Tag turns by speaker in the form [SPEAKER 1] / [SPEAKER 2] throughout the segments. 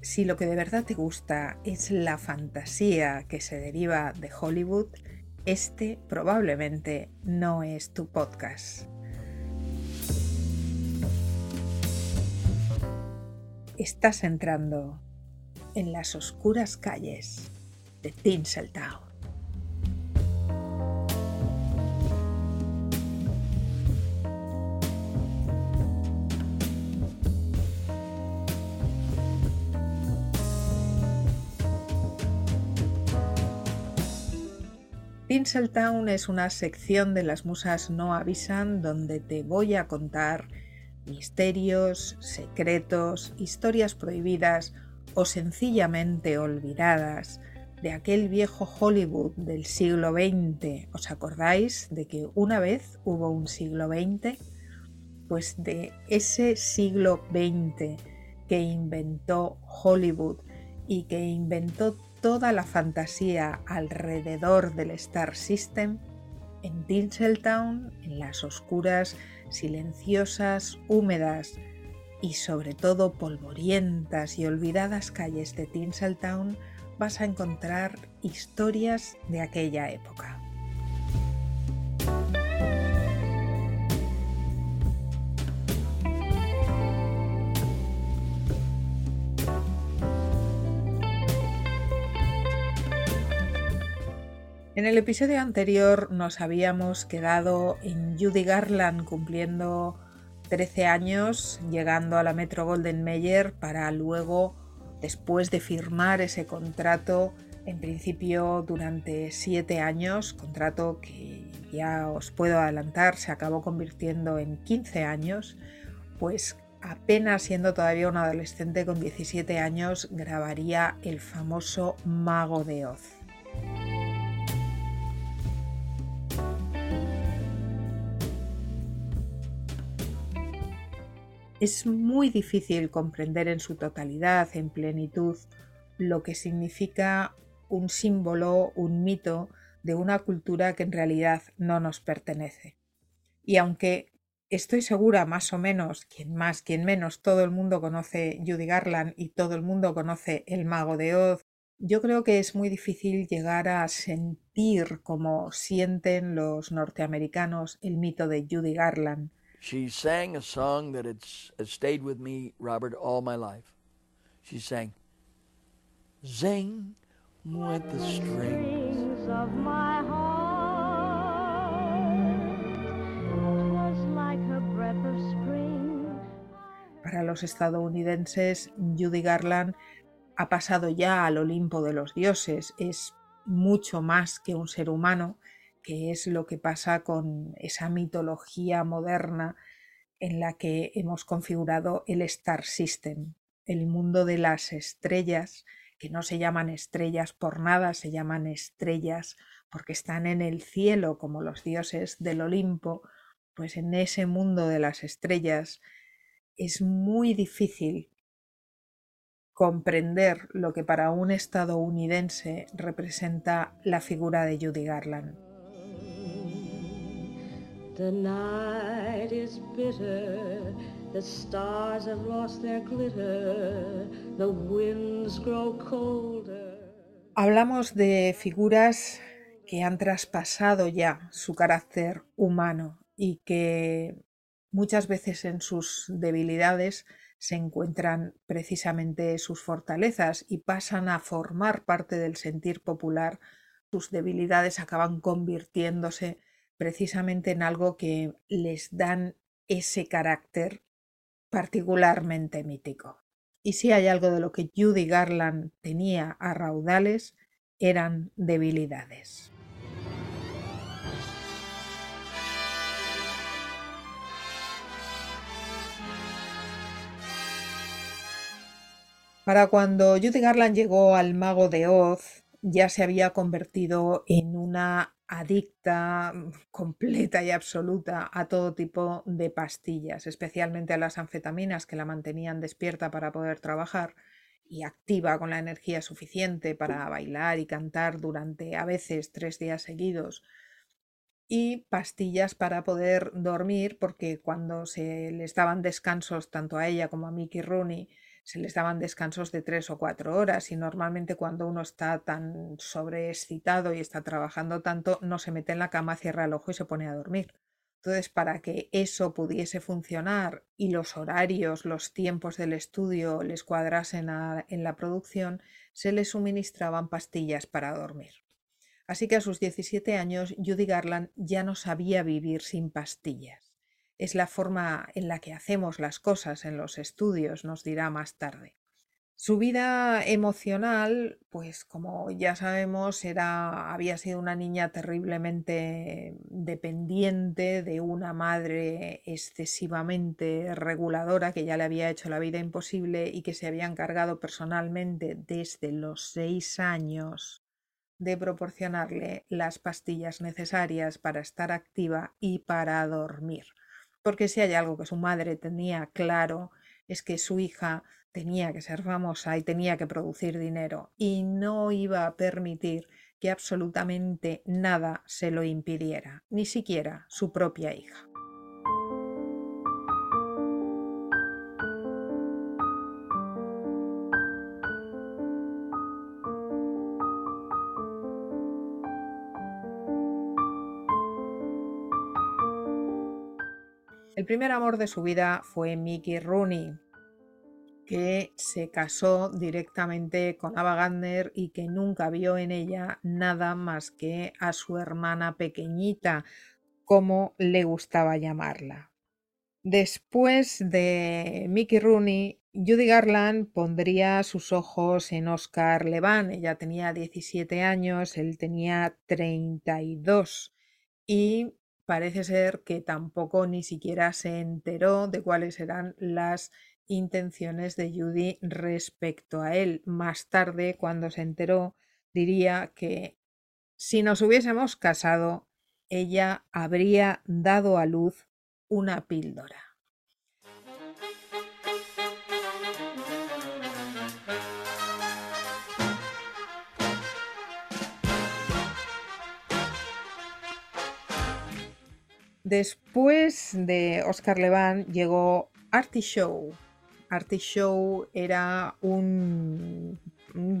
[SPEAKER 1] Si lo que de verdad te gusta es la fantasía que se deriva de Hollywood, este probablemente no es tu podcast. Estás entrando en las oscuras calles de Tinseltown. Tinseltown es una sección de las musas no avisan donde te voy a contar misterios, secretos, historias prohibidas o sencillamente olvidadas de aquel viejo Hollywood del siglo XX. ¿Os acordáis de que una vez hubo un siglo XX? Pues de ese siglo XX que inventó Hollywood y que inventó toda la fantasía alrededor del Star System, en Tinseltown, en las oscuras silenciosas, húmedas y sobre todo polvorientas y olvidadas calles de Tinseltown vas a encontrar historias de aquella época. En el episodio anterior nos habíamos quedado en Judy Garland cumpliendo 13 años, llegando a la Metro Golden Mayer para luego, después de firmar ese contrato, en principio durante 7 años, contrato que ya os puedo adelantar se acabó convirtiendo en 15 años, pues apenas siendo todavía un adolescente con 17 años grabaría el famoso Mago de Oz. Es muy difícil comprender en su totalidad, en plenitud, lo que significa un símbolo, un mito de una cultura que en realidad no nos pertenece. Y aunque estoy segura más o menos, quien más, quien menos, todo el mundo conoce Judy Garland y todo el mundo conoce El Mago de Oz, yo creo que es muy difícil llegar a sentir como sienten los norteamericanos el mito de Judy Garland
[SPEAKER 2] she sang a song that has stayed with me, Robert, all my life. She sang, Zing with the strings of my heart.
[SPEAKER 1] Like a breath of spring. Para los estadounidenses, Judy Garland ha pasado ya al Olimpo de los dioses. Es mucho más que un ser humano que es lo que pasa con esa mitología moderna en la que hemos configurado el Star System, el mundo de las estrellas, que no se llaman estrellas por nada, se llaman estrellas porque están en el cielo como los dioses del Olimpo, pues en ese mundo de las estrellas es muy difícil comprender lo que para un estadounidense representa la figura de Judy Garland. The night is bitter, the stars have lost their glitter, the winds grow colder. Hablamos de figuras que han traspasado ya su carácter humano y que muchas veces en sus debilidades se encuentran precisamente sus fortalezas y pasan a formar parte del sentir popular. Sus debilidades acaban convirtiéndose precisamente en algo que les dan ese carácter particularmente mítico. Y si hay algo de lo que Judy Garland tenía a raudales, eran debilidades. Para cuando Judy Garland llegó al Mago de Oz, ya se había convertido en una adicta mm, completa y absoluta a todo tipo de pastillas, especialmente a las anfetaminas que la mantenían despierta para poder trabajar y activa con la energía suficiente para bailar y cantar durante a veces tres días seguidos. Y pastillas para poder dormir porque cuando se les daban descansos tanto a ella como a Mickey Rooney se les daban descansos de tres o cuatro horas y normalmente cuando uno está tan sobreexcitado y está trabajando tanto no se mete en la cama, cierra el ojo y se pone a dormir. Entonces, para que eso pudiese funcionar y los horarios, los tiempos del estudio les cuadrasen en la producción, se les suministraban pastillas para dormir. Así que a sus 17 años, Judy Garland ya no sabía vivir sin pastillas. Es la forma en la que hacemos las cosas en los estudios, nos dirá más tarde. Su vida emocional, pues como ya sabemos, era, había sido una niña terriblemente dependiente de una madre excesivamente reguladora que ya le había hecho la vida imposible y que se había encargado personalmente desde los seis años de proporcionarle las pastillas necesarias para estar activa y para dormir. Porque si hay algo que su madre tenía claro es que su hija tenía que ser famosa y tenía que producir dinero y no iba a permitir que absolutamente nada se lo impidiera, ni siquiera su propia hija. El primer amor de su vida fue Mickey Rooney, que se casó directamente con Ava Gardner y que nunca vio en ella nada más que a su hermana pequeñita, como le gustaba llamarla. Después de Mickey Rooney, Judy Garland pondría sus ojos en Oscar Levan. Ella tenía 17 años, él tenía 32 y parece ser que tampoco ni siquiera se enteró de cuáles eran las intenciones de Judy respecto a él. Más tarde, cuando se enteró, diría que si nos hubiésemos casado, ella habría dado a luz una píldora. Después de Oscar Levant llegó Artie Show, Artie Show era un,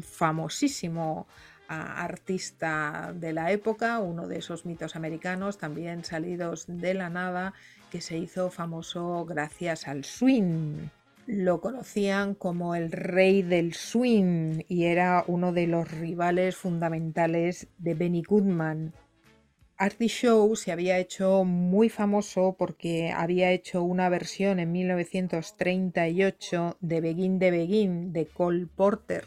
[SPEAKER 1] famosísimo ah, artista de la época, uno de esos mitos americanos también salidos de la nada, que se hizo famoso gracias al swing. Lo conocían como el rey del swing y era uno de los rivales fundamentales de Benny Goodman, Artie Show se había hecho muy famoso porque había hecho una versión en 1938 de Begin de Begin de Cole Porter.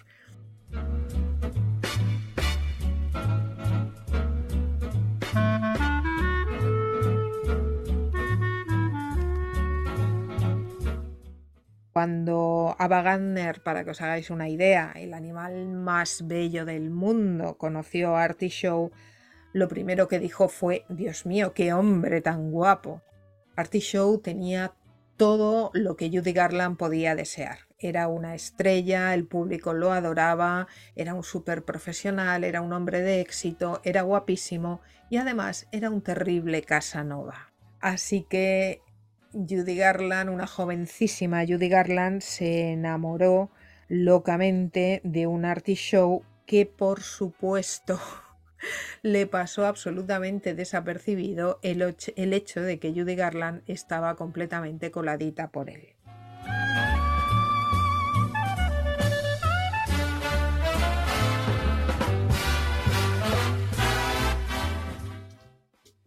[SPEAKER 1] Cuando Ava Gardner, para que os hagáis una idea, el animal más bello del mundo, conoció a Artie Show, lo primero que dijo fue, Dios mío, qué hombre tan guapo. Artie Show tenía todo lo que Judy Garland podía desear. Era una estrella, el público lo adoraba, era un súper profesional, era un hombre de éxito, era guapísimo y además era un terrible Casanova. Así que Judy Garland, una jovencísima Judy Garland, se enamoró locamente de un Artie Show que por supuesto le pasó absolutamente desapercibido el, hecho de que Judy Garland estaba completamente coladita por él.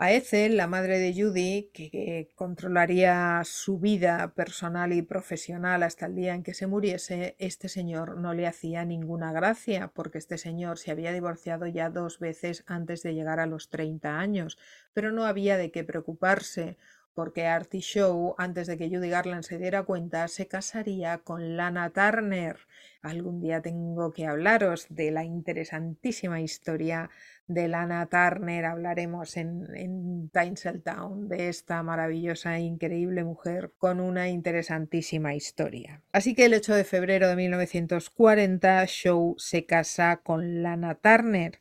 [SPEAKER 1] A Ethel, la madre de Judy, que, controlaría su vida personal y profesional hasta el día en que se muriese, este señor no le hacía ninguna gracia, porque este señor se había divorciado ya dos veces antes de llegar a los 30 años, pero no había de qué preocuparse. Porque Artie Show, antes de que Judy Garland se diera cuenta, se casaría con Lana Turner. Algún día tengo que hablaros de la interesantísima historia de Lana Turner, hablaremos en, en Town de esta maravillosa e increíble mujer con una interesantísima historia. Así que el 8 de febrero de 1940, Show se casa con Lana Turner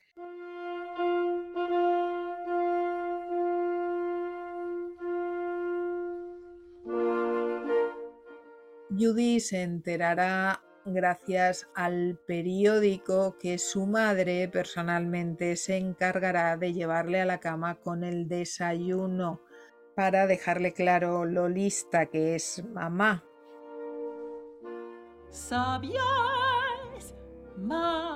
[SPEAKER 1] Judy se enterará gracias al periódico que su madre personalmente se encargará de llevarle a la cama con el desayuno para dejarle claro lo lista que es mamá. ¿Sabías, mamá?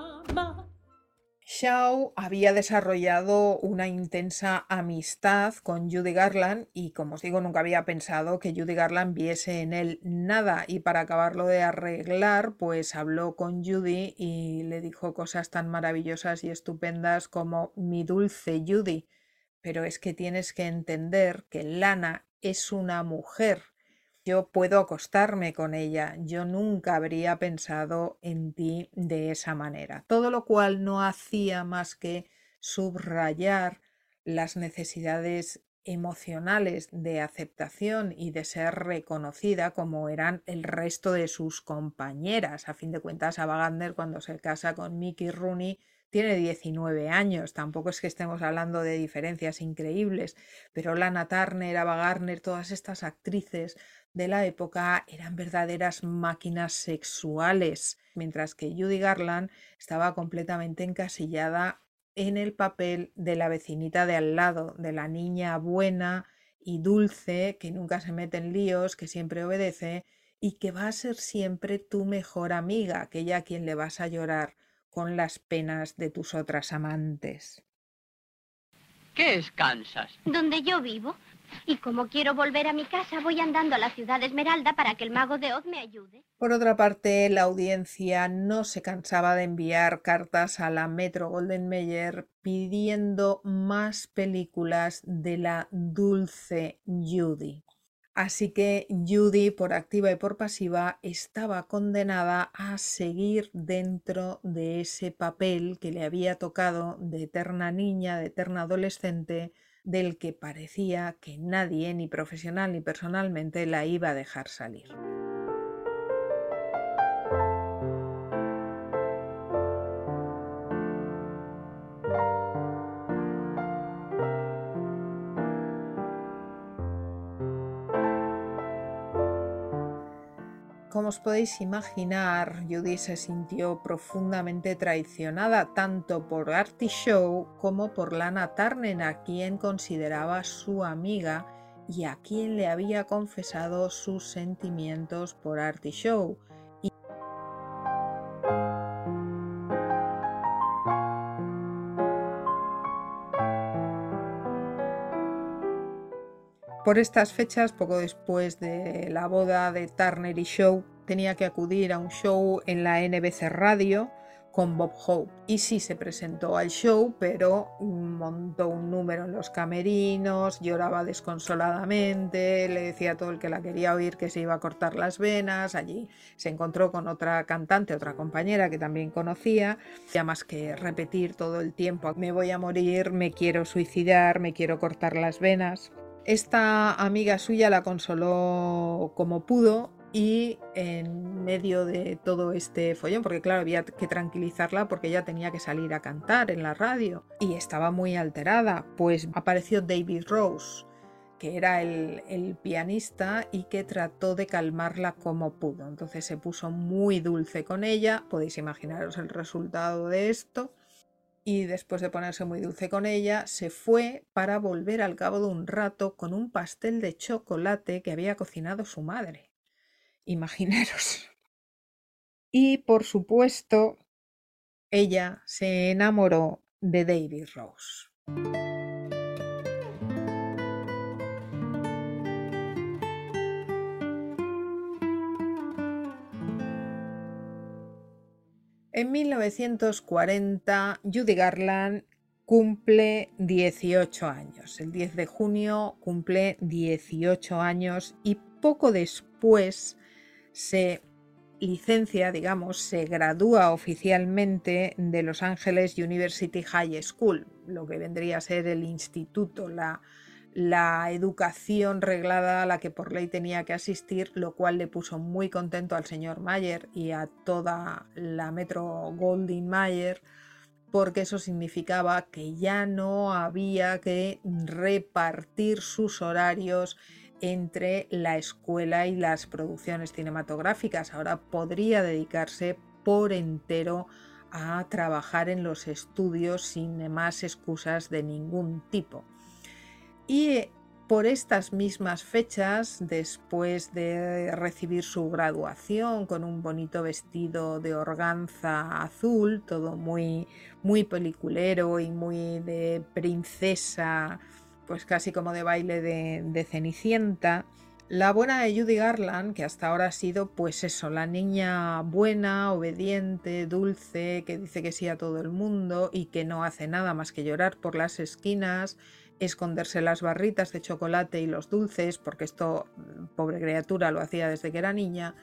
[SPEAKER 1] Shaw había desarrollado una intensa amistad con Judy Garland y, como os digo, nunca había pensado que Judy Garland viese en él nada y para acabarlo de arreglar, pues habló con Judy y le dijo cosas tan maravillosas y estupendas como mi dulce Judy. Pero es que tienes que entender que Lana es una mujer yo puedo acostarme con ella, yo nunca habría pensado en ti de esa manera. Todo lo cual no hacía más que subrayar las necesidades emocionales de aceptación y de ser reconocida como eran el resto de sus compañeras. A fin de cuentas, Ava Gardner cuando se casa con Mickey Rooney tiene 19 años, tampoco es que estemos hablando de diferencias increíbles, pero Lana Turner, Ava Gardner, todas estas actrices de la época eran verdaderas máquinas sexuales, mientras que Judy Garland estaba completamente encasillada en el papel de la vecinita de al lado, de la niña buena y dulce, que nunca se mete en líos, que siempre obedece y que va a ser siempre tu mejor amiga, aquella a quien le vas a llorar con las penas de tus otras amantes.
[SPEAKER 3] ¿Qué es Kansas?
[SPEAKER 4] Donde yo vivo. Y como quiero volver a mi casa, voy andando a la ciudad de Esmeralda para que el mago de Oz me ayude.
[SPEAKER 1] Por otra parte, la audiencia no se cansaba de enviar cartas a la Metro Golden Mayer pidiendo más películas de la dulce Judy. Así que Judy, por activa y por pasiva, estaba condenada a seguir dentro de ese papel que le había tocado de eterna niña, de eterna adolescente, del que parecía que nadie, ni profesional ni personalmente, la iba a dejar salir. Como os podéis imaginar, Judy se sintió profundamente traicionada tanto por Artie Show como por Lana Turner, a quien consideraba su amiga y a quien le había confesado sus sentimientos por Artie Show. Por estas fechas, poco después de la boda de Turner y Show, tenía que acudir a un show en la NBC Radio con Bob Hope. Y sí se presentó al show, pero montó un número en los camerinos, lloraba desconsoladamente, le decía a todo el que la quería oír que se iba a cortar las venas. Allí se encontró con otra cantante, otra compañera que también conocía. Ya más que repetir todo el tiempo, me voy a morir, me quiero suicidar, me quiero cortar las venas. Esta amiga suya la consoló como pudo y en medio de todo este follón, porque claro, había que tranquilizarla porque ella tenía que salir a cantar en la radio y estaba muy alterada, pues apareció David Rose, que era el, el pianista y que trató de calmarla como pudo. Entonces se puso muy dulce con ella, podéis imaginaros el resultado de esto y después de ponerse muy dulce con ella, se fue para volver al cabo de un rato con un pastel de chocolate que había cocinado su madre. Imaginaros. Y por supuesto, ella se enamoró de David Rose. En 1940, Judy Garland cumple 18 años. El 10 de junio cumple 18 años y poco después se licencia, digamos, se gradúa oficialmente de Los Ángeles University High School, lo que vendría a ser el instituto, la, la educación reglada a la que por ley tenía que asistir, lo cual le puso muy contento al señor Mayer y a toda la Metro Golding Mayer, porque eso significaba que ya no había que repartir sus horarios entre la escuela y las producciones cinematográficas. Ahora podría dedicarse por entero a trabajar en los estudios sin más excusas de ningún tipo. Y por estas mismas fechas, después de recibir su graduación con un bonito vestido de organza azul, todo muy, muy peliculero y muy de princesa pues casi como de baile de, Cenicienta. La buena de Judy Garland, que hasta ahora ha sido, pues eso, la niña buena, obediente, dulce, que dice que sí a todo el mundo y que no hace nada más que llorar por las esquinas, esconderse las barritas de chocolate y los dulces, porque esto, pobre criatura, lo hacía desde que era niña,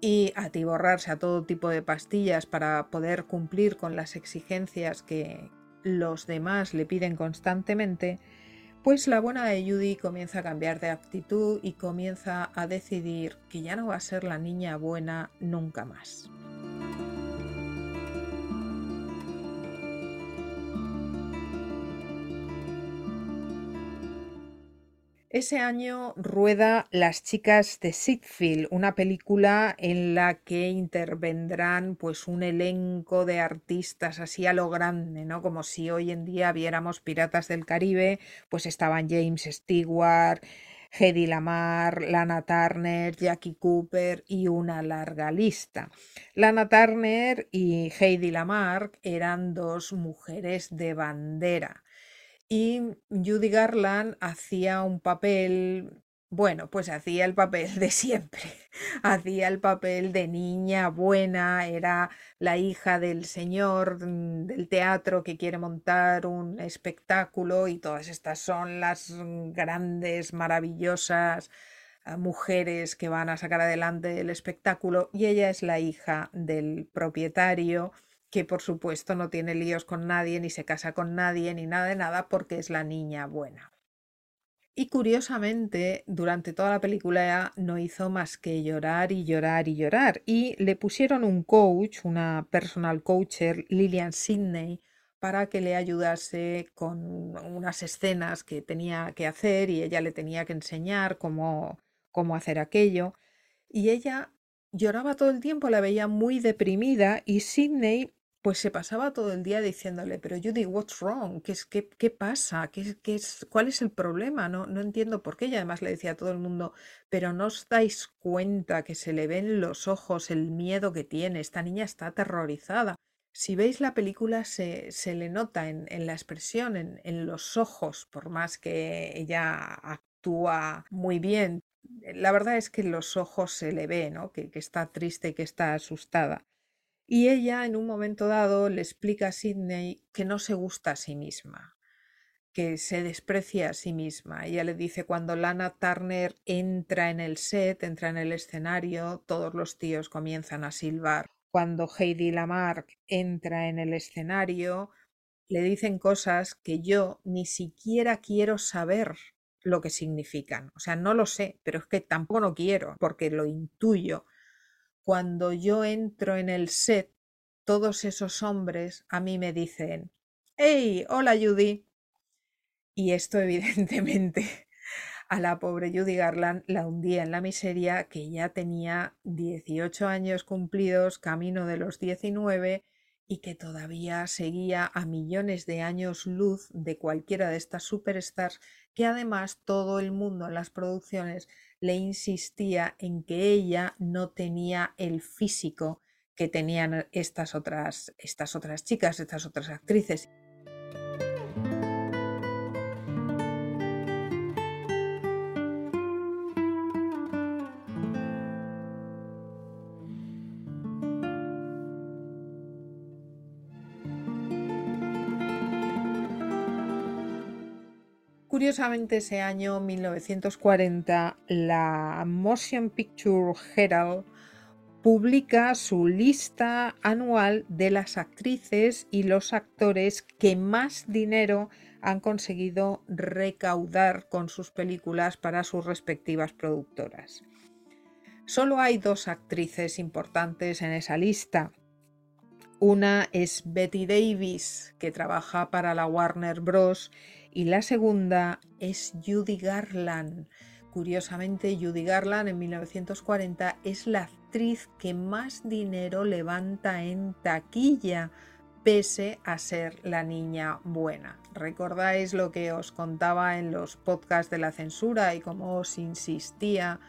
[SPEAKER 1] y atiborrarse a todo tipo de pastillas para poder cumplir con las exigencias que los demás le piden constantemente pues la buena de Judy comienza a cambiar de actitud y comienza a decidir que ya no va a ser la niña buena nunca más. Ese año rueda Las chicas de Sitfield, una película en la que intervendrán pues un elenco de artistas así a lo grande, ¿no? Como si hoy en día viéramos Piratas del Caribe, pues estaban James Stewart, Hedy Lamar, Lana Turner, Jackie Cooper y una larga lista. Lana Turner y Heidi Lamar eran dos mujeres de bandera y Judy Garland hacía un papel, bueno, pues hacía el papel de siempre, hacía el papel de niña buena, era la hija del señor mm, del teatro que quiere montar un espectáculo y todas estas son las grandes, maravillosas ah, mujeres que van a sacar adelante el espectáculo y ella es la hija del propietario que por supuesto no tiene líos con nadie, ni se casa con nadie, ni nada de nada, porque es la niña buena. Y curiosamente, durante toda la película no hizo más que llorar y llorar y llorar. Y le pusieron un coach, una personal coacher, Lillian Sidney, para que le ayudase con unas escenas que tenía que hacer y ella le tenía que enseñar cómo, cómo hacer aquello. Y ella lloraba todo el tiempo, la veía muy deprimida y Sidney pues se pasaba todo el día diciéndole, pero Judy, what's wrong? ¿Qué, es, qué, qué pasa? ¿Qué, qué es, ¿Cuál es el problema? No, no entiendo por qué. Y además le decía a todo el mundo, pero no os dais cuenta que se le ven los ojos el miedo que tiene. Esta niña está aterrorizada. Si veis la película se, se le nota en, en la expresión, en, en, los ojos, por más que ella actúa muy bien. La verdad es que en los ojos se le ve, ¿no? Que, que está triste que está asustada. Y ella en un momento dado le explica a Sidney que no se gusta a sí misma, que se desprecia a sí misma. Ella le dice cuando Lana Turner entra en el set, entra en el escenario, todos los tíos comienzan a silbar. Cuando Heidi Lamarck entra en el escenario, le dicen cosas que yo ni siquiera quiero saber lo que significan. O sea, no lo sé, pero es que tampoco lo quiero, porque lo intuyo cuando yo entro en el set, todos esos hombres a mí me dicen, ¡Hey! Hola Judy. Y esto evidentemente a la pobre Judy Garland la hundía en la miseria que ya tenía 18 años cumplidos, camino de los 19, y que todavía seguía a millones de años luz de cualquiera de estas superstars que además todo el mundo en las producciones le insistía en que ella no tenía el físico que tenían estas otras, estas otras chicas, estas otras actrices. Curiosamente, ese año 1940, la Motion Picture Herald publica su lista anual de las actrices y los actores que más dinero han conseguido recaudar con sus películas para sus respectivas productoras. Solo hay dos actrices importantes en esa lista. Una es Betty Davis, que trabaja para la Warner Bros. Y la segunda es Judy Garland. Curiosamente, Judy Garland en 1940 es la actriz que más dinero levanta en taquilla, pese a ser la niña buena. ¿Recordáis lo que os contaba en los podcasts de la censura y cómo os insistía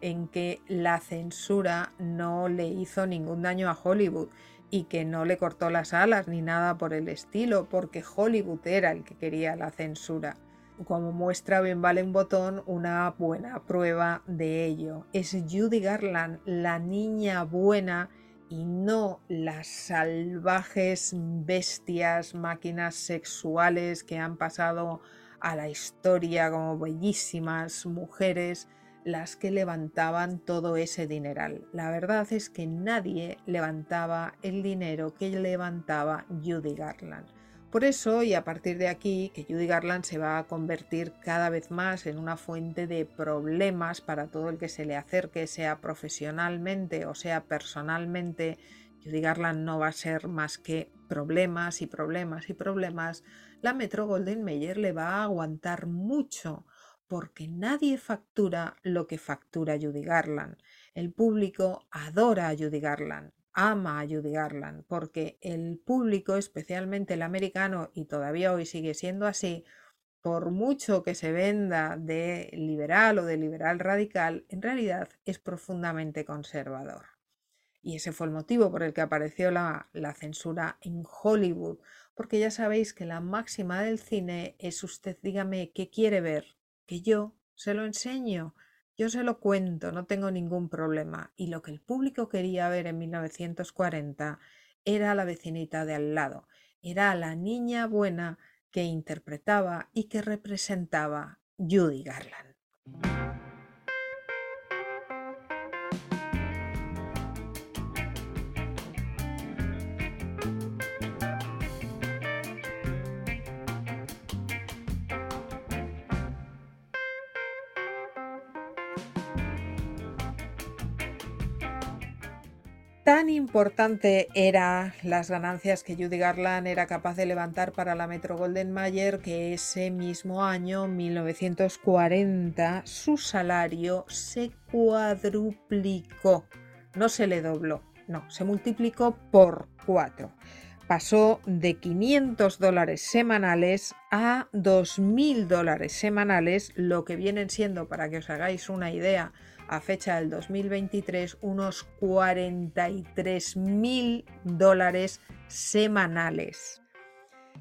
[SPEAKER 1] en que la censura no le hizo ningún daño a Hollywood? Y que no le cortó las alas ni nada por el estilo, porque Hollywood era el que quería la censura. Como muestra bien vale un botón, una buena prueba de ello. Es Judy Garland, la niña buena y no las salvajes bestias, máquinas sexuales que han pasado a la historia como bellísimas mujeres las que levantaban todo ese dineral. La verdad es que nadie levantaba el dinero que levantaba Judy Garland. Por eso, y a partir de aquí, que Judy Garland se va a convertir cada vez más en una fuente de problemas para todo el que se le acerque, sea profesionalmente o sea personalmente, Judy Garland no va a ser más que problemas y problemas y problemas, la Metro Golden Mayer le va a aguantar mucho porque nadie factura lo que factura Judy Garland. El público adora a Judy Garland, ama a Judy Garland, porque el público, especialmente el americano, y todavía hoy sigue siendo así, por mucho que se venda de liberal o de liberal radical, en realidad es profundamente conservador. Y ese fue el motivo por el que apareció la, la, censura en Hollywood, porque ya sabéis que la máxima del cine es usted dígame qué quiere ver que yo se lo enseño, yo se lo cuento, no tengo ningún problema. Y lo que el público quería ver en 1940 era la vecinita de al lado, era la niña buena que interpretaba y que representaba Judy Garland. Tan importante eran las ganancias que Judy Garland era capaz de levantar para la Metro Golden Mayer que ese mismo año, 1940, su salario se cuadruplicó. No se le dobló, no, se multiplicó por cuatro. Pasó de 500 dólares semanales a 2.000 dólares semanales, lo que vienen siendo, para que os hagáis una idea, a fecha del 2023 unos 43 mil dólares semanales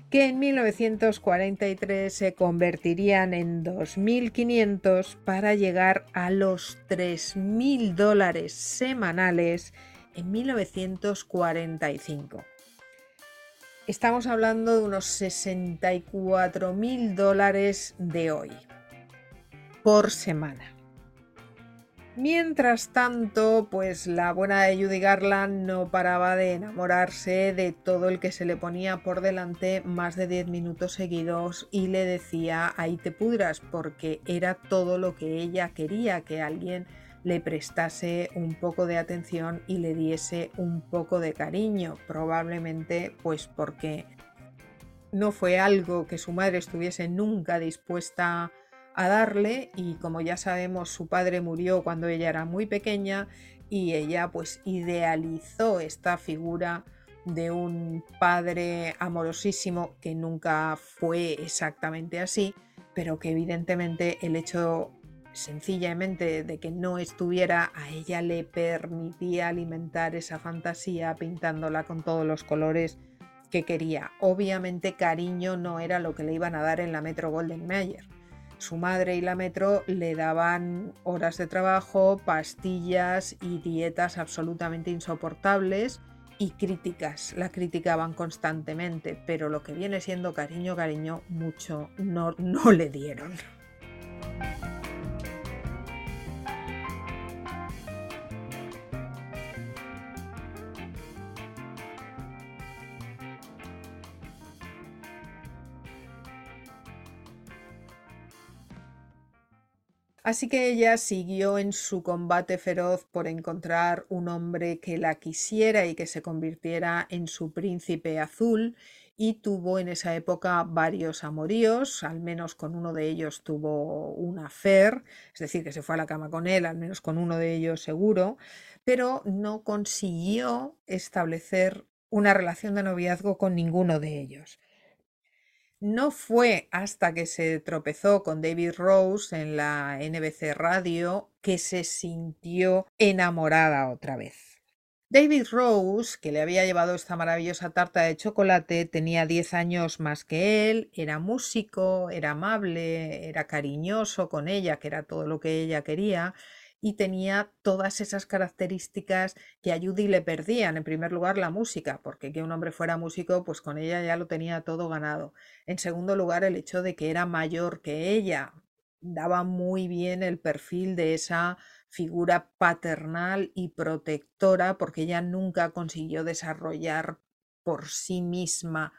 [SPEAKER 1] que en 1943 se convertirían en 2.500 para llegar a los 3.000 dólares semanales en 1945. Estamos hablando de unos 64.000 dólares de hoy por semana. Mientras tanto, pues la buena de Judy Garland no paraba de enamorarse de todo el que se le ponía por delante más de 10 minutos seguidos y le decía ahí te pudras porque era todo lo que ella quería, que alguien le prestase un poco de atención y le diese un poco de cariño, probablemente pues porque no fue algo que su madre estuviese nunca dispuesta a a darle y como ya sabemos su padre murió cuando ella era muy pequeña y ella pues idealizó esta figura de un padre amorosísimo que nunca fue exactamente así, pero que evidentemente el hecho sencillamente de que no estuviera a ella le permitía alimentar esa fantasía pintándola con todos los colores que quería. Obviamente cariño no era lo que le iban a dar en la Metro Golden Mayer su madre y la metro le daban horas de trabajo, pastillas y dietas absolutamente insoportables y críticas. La criticaban constantemente, pero lo que viene siendo cariño, cariño, mucho no, no le dieron. Así que ella siguió en su combate feroz por encontrar un hombre que la quisiera y que se convirtiera en su príncipe azul y tuvo en esa época varios amoríos, al menos con uno de ellos tuvo un affair, es decir, que se fue a la cama con él, al menos con uno de ellos seguro, pero no consiguió establecer una relación de noviazgo con ninguno de ellos. No fue hasta que se tropezó con David Rose en la NBC Radio que se sintió enamorada otra vez. David Rose, que le había llevado esta maravillosa tarta de chocolate, tenía 10 años más que él, era músico, era amable, era cariñoso con ella, que era todo lo que ella quería, y tenía todas esas características que a Judy le perdían. En primer lugar, la música, porque que un hombre fuera músico, pues con ella ya lo tenía todo ganado. En segundo lugar, el hecho de que era mayor que ella. Daba muy bien el perfil de esa figura paternal y protectora, porque ella nunca consiguió desarrollar por sí misma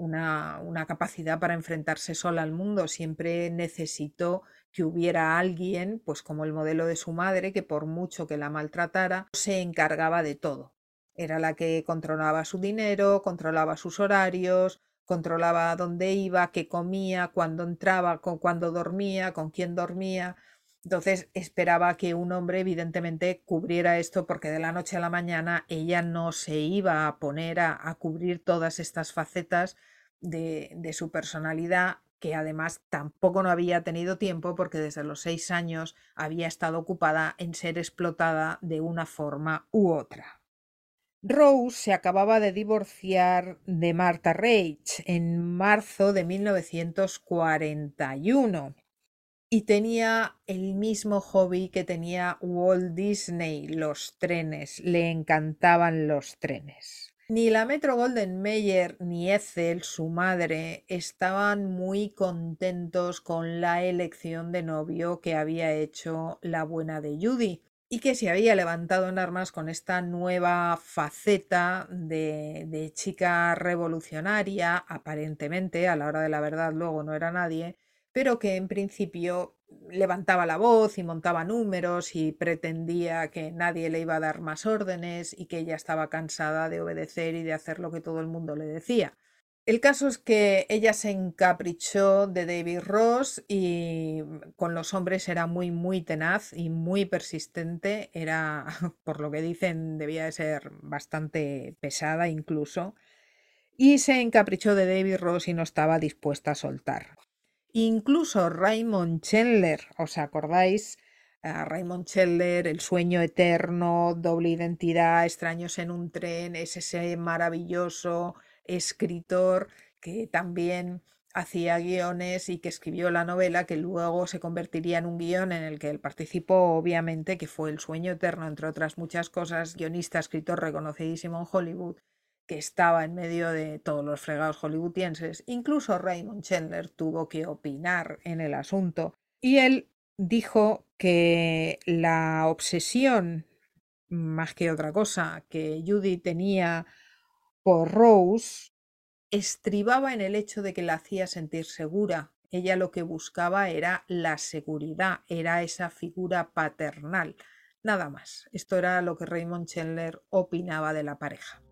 [SPEAKER 1] una, capacidad para enfrentarse sola al mundo. Siempre necesitó que hubiera alguien, pues como el modelo de su madre, que por mucho que la maltratara, se encargaba de todo. Era la que controlaba su dinero, controlaba sus horarios, controlaba dónde iba, qué comía, cuándo entraba, con cuándo dormía, con quién dormía. Entonces esperaba que un hombre evidentemente cubriera esto porque de la noche a la mañana ella no se iba a poner a, a cubrir todas estas facetas de, de su personalidad que además tampoco no había tenido tiempo porque desde los seis años había estado ocupada en ser explotada de una forma u otra. Rose se acababa de divorciar de Martha Rage en marzo de 1941 y tenía el mismo hobby que tenía Walt Disney, los trenes. Le encantaban los trenes. Ni la Metro Golden Mayer ni Ethel, su madre, estaban muy contentos con la elección de novio que había hecho la buena de Judy y que se había levantado en armas con esta nueva faceta de, de chica revolucionaria, aparentemente, a la hora de la verdad luego no era nadie, pero que en principio levantaba la voz y montaba números y pretendía que nadie le iba a dar más órdenes y que ella estaba cansada de obedecer y de hacer lo que todo el mundo le decía. El caso es que ella se encaprichó de David Ross y con los hombres era muy, muy tenaz y muy persistente. Era, por lo que dicen, debía de ser bastante pesada incluso. Y se encaprichó de David Ross y no estaba dispuesta a soltar. Incluso Raymond Chandler, ¿os acordáis? Raymond Chandler, El sueño eterno, Doble identidad, Extraños en un tren, es ese maravilloso escritor que también hacía guiones y que escribió la novela que luego se convertiría en un guion en el que él participó, obviamente, que fue El sueño eterno, entre otras muchas cosas, guionista, escritor reconocidísimo en Hollywood que estaba en medio de todos los fregados hollywoodienses. Incluso Raymond Chandler tuvo que opinar en el asunto y él dijo que la obsesión, más que otra cosa, que Judy tenía por Rose estribaba en el hecho de que la hacía sentir segura. Ella lo que buscaba era la seguridad, era esa figura paternal. Nada más. Esto era lo que Raymond Chandler opinaba de la pareja.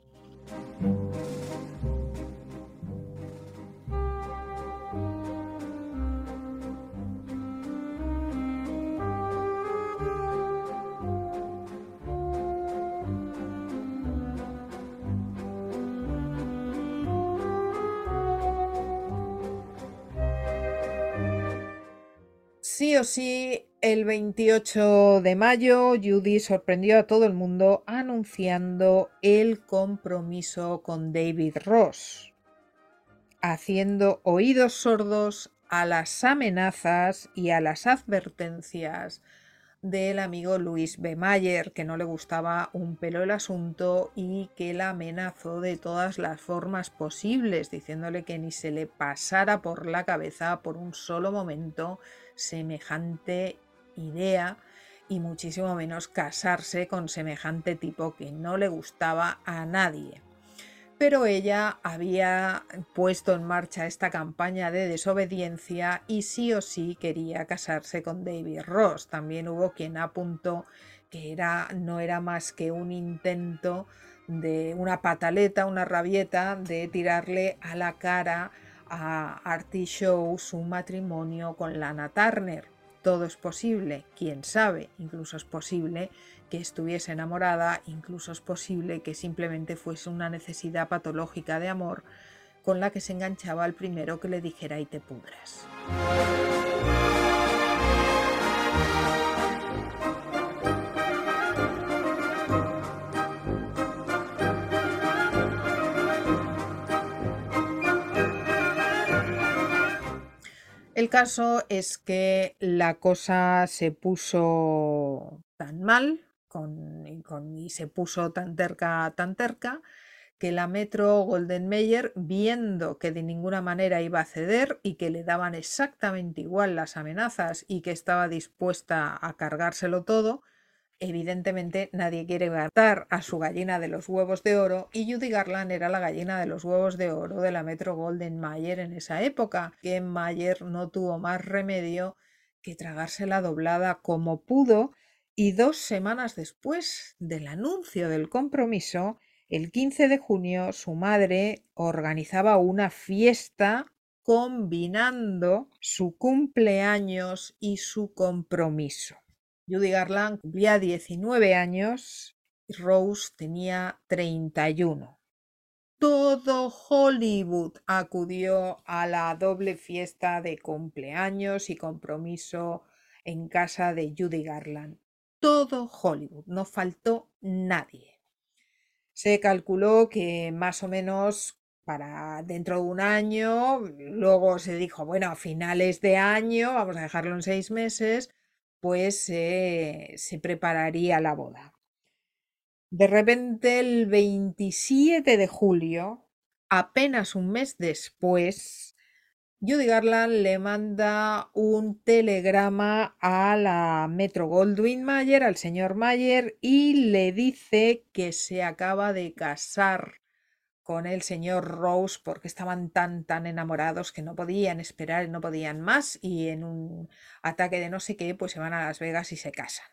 [SPEAKER 1] Sí o sí, el 28 de mayo, Judy sorprendió a todo el mundo anunciando el compromiso con David Ross, haciendo oídos sordos a las amenazas y a las advertencias del amigo Luis B. Mayer, que no le gustaba un pelo el asunto y que la amenazó de todas las formas posibles, diciéndole que ni se le pasara por la cabeza por un solo momento semejante idea y muchísimo menos casarse con semejante tipo que no le gustaba a nadie pero ella había puesto en marcha esta campaña de desobediencia y sí o sí quería casarse con David Ross. También hubo quien apuntó que era, no era más que un intento de una pataleta, una rabieta de tirarle a la cara a Artie Show su matrimonio con Lana Turner. Todo es posible, quién sabe, incluso es posible que estuviese enamorada, incluso es posible que simplemente fuese una necesidad patológica de amor con la que se enganchaba al primero que le dijera y te pudras. El caso es que la cosa se puso tan mal y, se puso tan terca, tan terca, que la Metro Golden Mayer, viendo que de ninguna manera iba a ceder y que le daban exactamente igual las amenazas y que estaba dispuesta a cargárselo todo, evidentemente nadie quiere matar a su gallina de los huevos de oro y Judy Garland era la gallina de los huevos de oro de la Metro Golden Mayer en esa época, que Mayer no tuvo más remedio que tragársela doblada como pudo y dos semanas después del anuncio del compromiso, el 15 de junio, su madre organizaba una fiesta combinando su cumpleaños y su compromiso. Judy Garland cumplía 19 años y Rose tenía 31. Todo Hollywood acudió a la doble fiesta de cumpleaños y compromiso en casa de Judy Garland todo Hollywood, no faltó nadie. Se calculó que más o menos para dentro de un año, luego se dijo, bueno, a finales de año, vamos a dejarlo en seis meses, pues se prepararía la boda. De repente, el 27 de julio, apenas un mes después, Judy Garland le manda un telegrama a la Metro Goldwyn Mayer, al señor Mayer, y le dice que se acaba de casar con el señor Rose porque estaban tan tan enamorados que no podían esperar, no podían más y en un ataque de no sé qué pues se van a Las Vegas y se casan.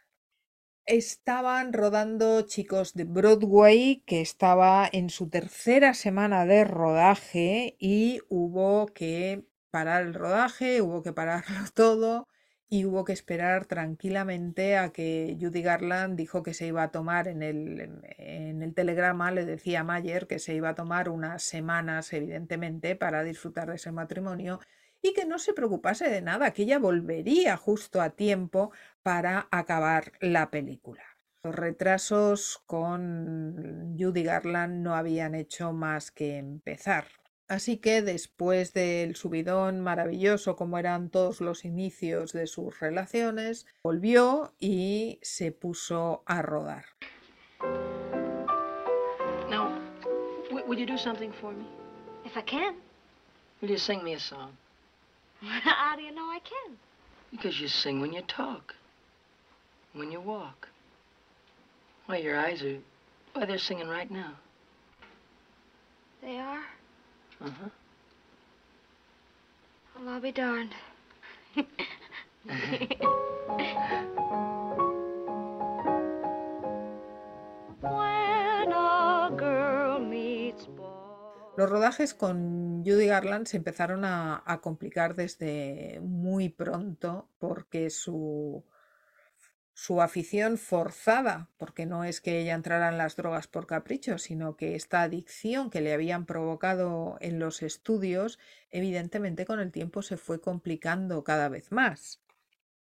[SPEAKER 1] Estaban rodando chicos de Broadway que estaba en su tercera semana de rodaje y hubo que parar el rodaje, hubo que pararlo todo y hubo que esperar tranquilamente a que Judy Garland dijo que se iba a tomar en el, en el telegrama, le decía a Mayer que se iba a tomar unas semanas, evidentemente, para disfrutar de ese matrimonio y que no se preocupase de nada, que ella volvería justo a tiempo para acabar la película. Los retrasos con Judy Garland no habían hecho más que empezar. Así que después del subidón maravilloso como eran todos los inicios de sus relaciones, volvió y se puso a rodar.
[SPEAKER 5] Now, would you do something for me?
[SPEAKER 4] If I can.
[SPEAKER 5] Will you sing me a song?
[SPEAKER 4] How do you know I can?
[SPEAKER 5] Because you sing when you talk, when you walk. Why, your eyes are. Why, they're singing right now.
[SPEAKER 4] They are?
[SPEAKER 1] Los rodajes con Judy Garland se empezaron a complicar desde muy pronto porque su su afición forzada, porque no es que ella entrara en las drogas por capricho, sino que esta adicción que le habían provocado en los estudios, evidentemente con el tiempo se fue complicando cada vez más.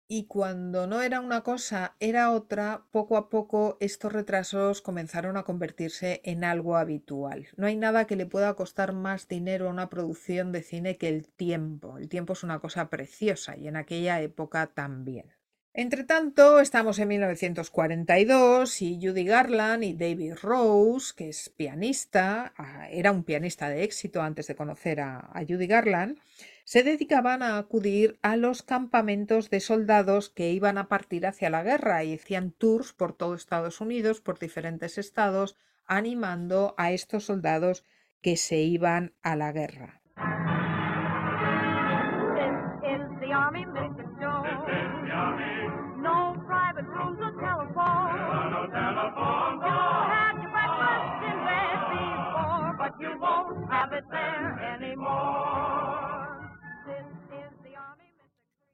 [SPEAKER 1] Y cuando no era una cosa, era otra, poco a poco estos retrasos comenzaron a convertirse en algo habitual. No hay nada que le pueda costar más dinero a una producción de cine que el tiempo. El tiempo es una cosa preciosa y en aquella época también. Entre tanto, estamos en 1942 y Judy Garland y David Rose, que es pianista, ah, era un pianista de éxito antes de conocer a, Judy Garland, se dedicaban a acudir a los campamentos de soldados que iban a partir hacia la guerra y hacían tours por todo Estados Unidos, por diferentes estados, animando a estos soldados que se iban a la guerra.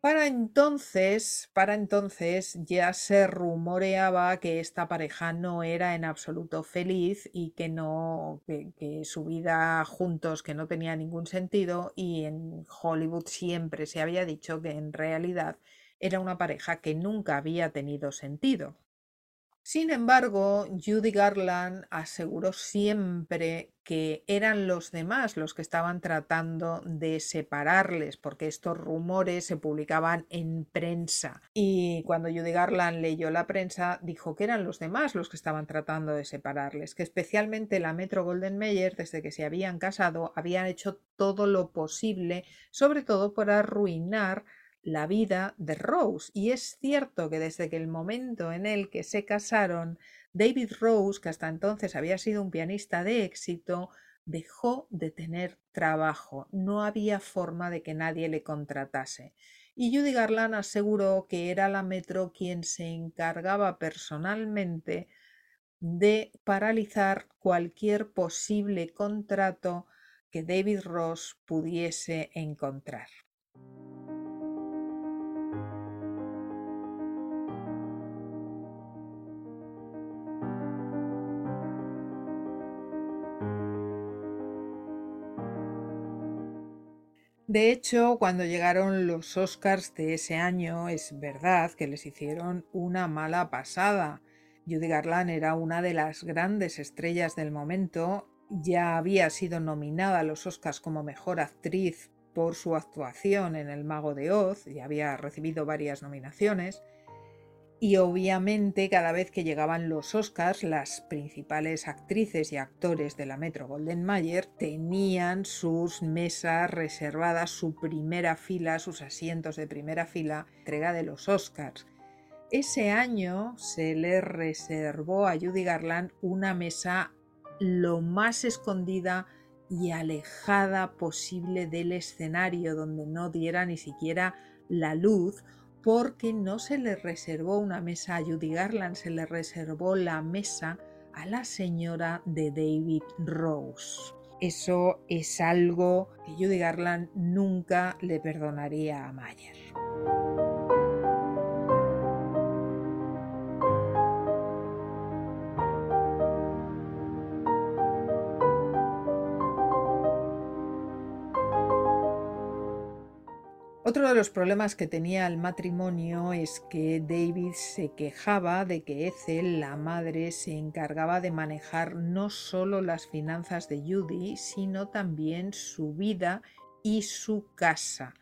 [SPEAKER 1] Para entonces, para entonces ya se rumoreaba que esta pareja no era en absoluto feliz y que no, que, su vida juntos que no tenía ningún sentido y en Hollywood siempre se había dicho que en realidad era una pareja que nunca había tenido sentido. Sin embargo, Judy Garland aseguró siempre que eran los demás los que estaban tratando de separarles, porque estos rumores se publicaban en prensa. Y cuando Judy Garland leyó la prensa, dijo que eran los demás los que estaban tratando de separarles, que especialmente la Metro Golden Mayer, desde que se habían casado, habían hecho todo lo posible, sobre todo por arruinar la vida de Rose. Y es cierto que desde que el momento en el que se casaron, David Rose, que hasta entonces había sido un pianista de éxito, dejó de tener trabajo. No había forma de que nadie le contratase. Y Judy Garland aseguró que era la Metro quien se encargaba personalmente de paralizar cualquier posible contrato que David Rose pudiese encontrar. De hecho, cuando llegaron los Oscars de ese año, es verdad que les hicieron una mala pasada. Judy Garland era una de las grandes estrellas del momento, ya había sido nominada a los Oscars como mejor actriz por su actuación en El Mago de Oz, y había recibido varias nominaciones, y obviamente cada vez que llegaban los Oscars, las principales actrices y actores de la Metro Golden Mayer tenían sus mesas reservadas, su primera fila, sus asientos de primera fila, entrega de los Oscars. Ese año se le reservó a Judy Garland una mesa lo más escondida y alejada posible del escenario, donde no diera ni siquiera la luz porque no se le reservó una mesa a Judy Garland, se le reservó la mesa a la señora de David Rose. Eso es algo que Judy Garland nunca le perdonaría a Mayer. Otro de los problemas que tenía el matrimonio es que David se quejaba de que Ethel, la madre, se encargaba de manejar no solo las finanzas de Judy, sino también su vida y su casa.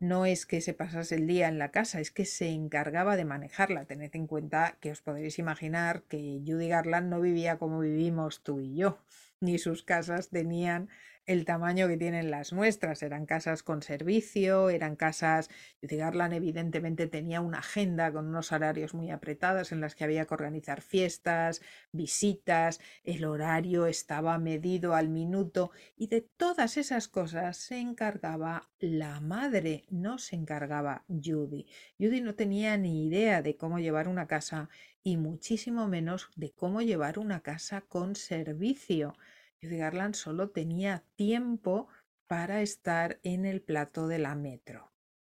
[SPEAKER 1] No es que se pasase el día en la casa, es que se encargaba de manejarla. Tened en cuenta que os podréis imaginar que Judy Garland no vivía como vivimos tú y yo, ni sus casas tenían el tamaño que tienen las nuestras. Eran casas con servicio, eran casas... Garland evidentemente tenía una agenda con unos horarios muy apretados en las que había que organizar fiestas, visitas, el horario estaba medido al minuto y de todas esas cosas se encargaba la madre, no se encargaba Judy. Judy no tenía ni idea de cómo llevar una casa y muchísimo menos de cómo llevar una casa con servicio. Judy Garland solo tenía tiempo para estar en el plato de la metro.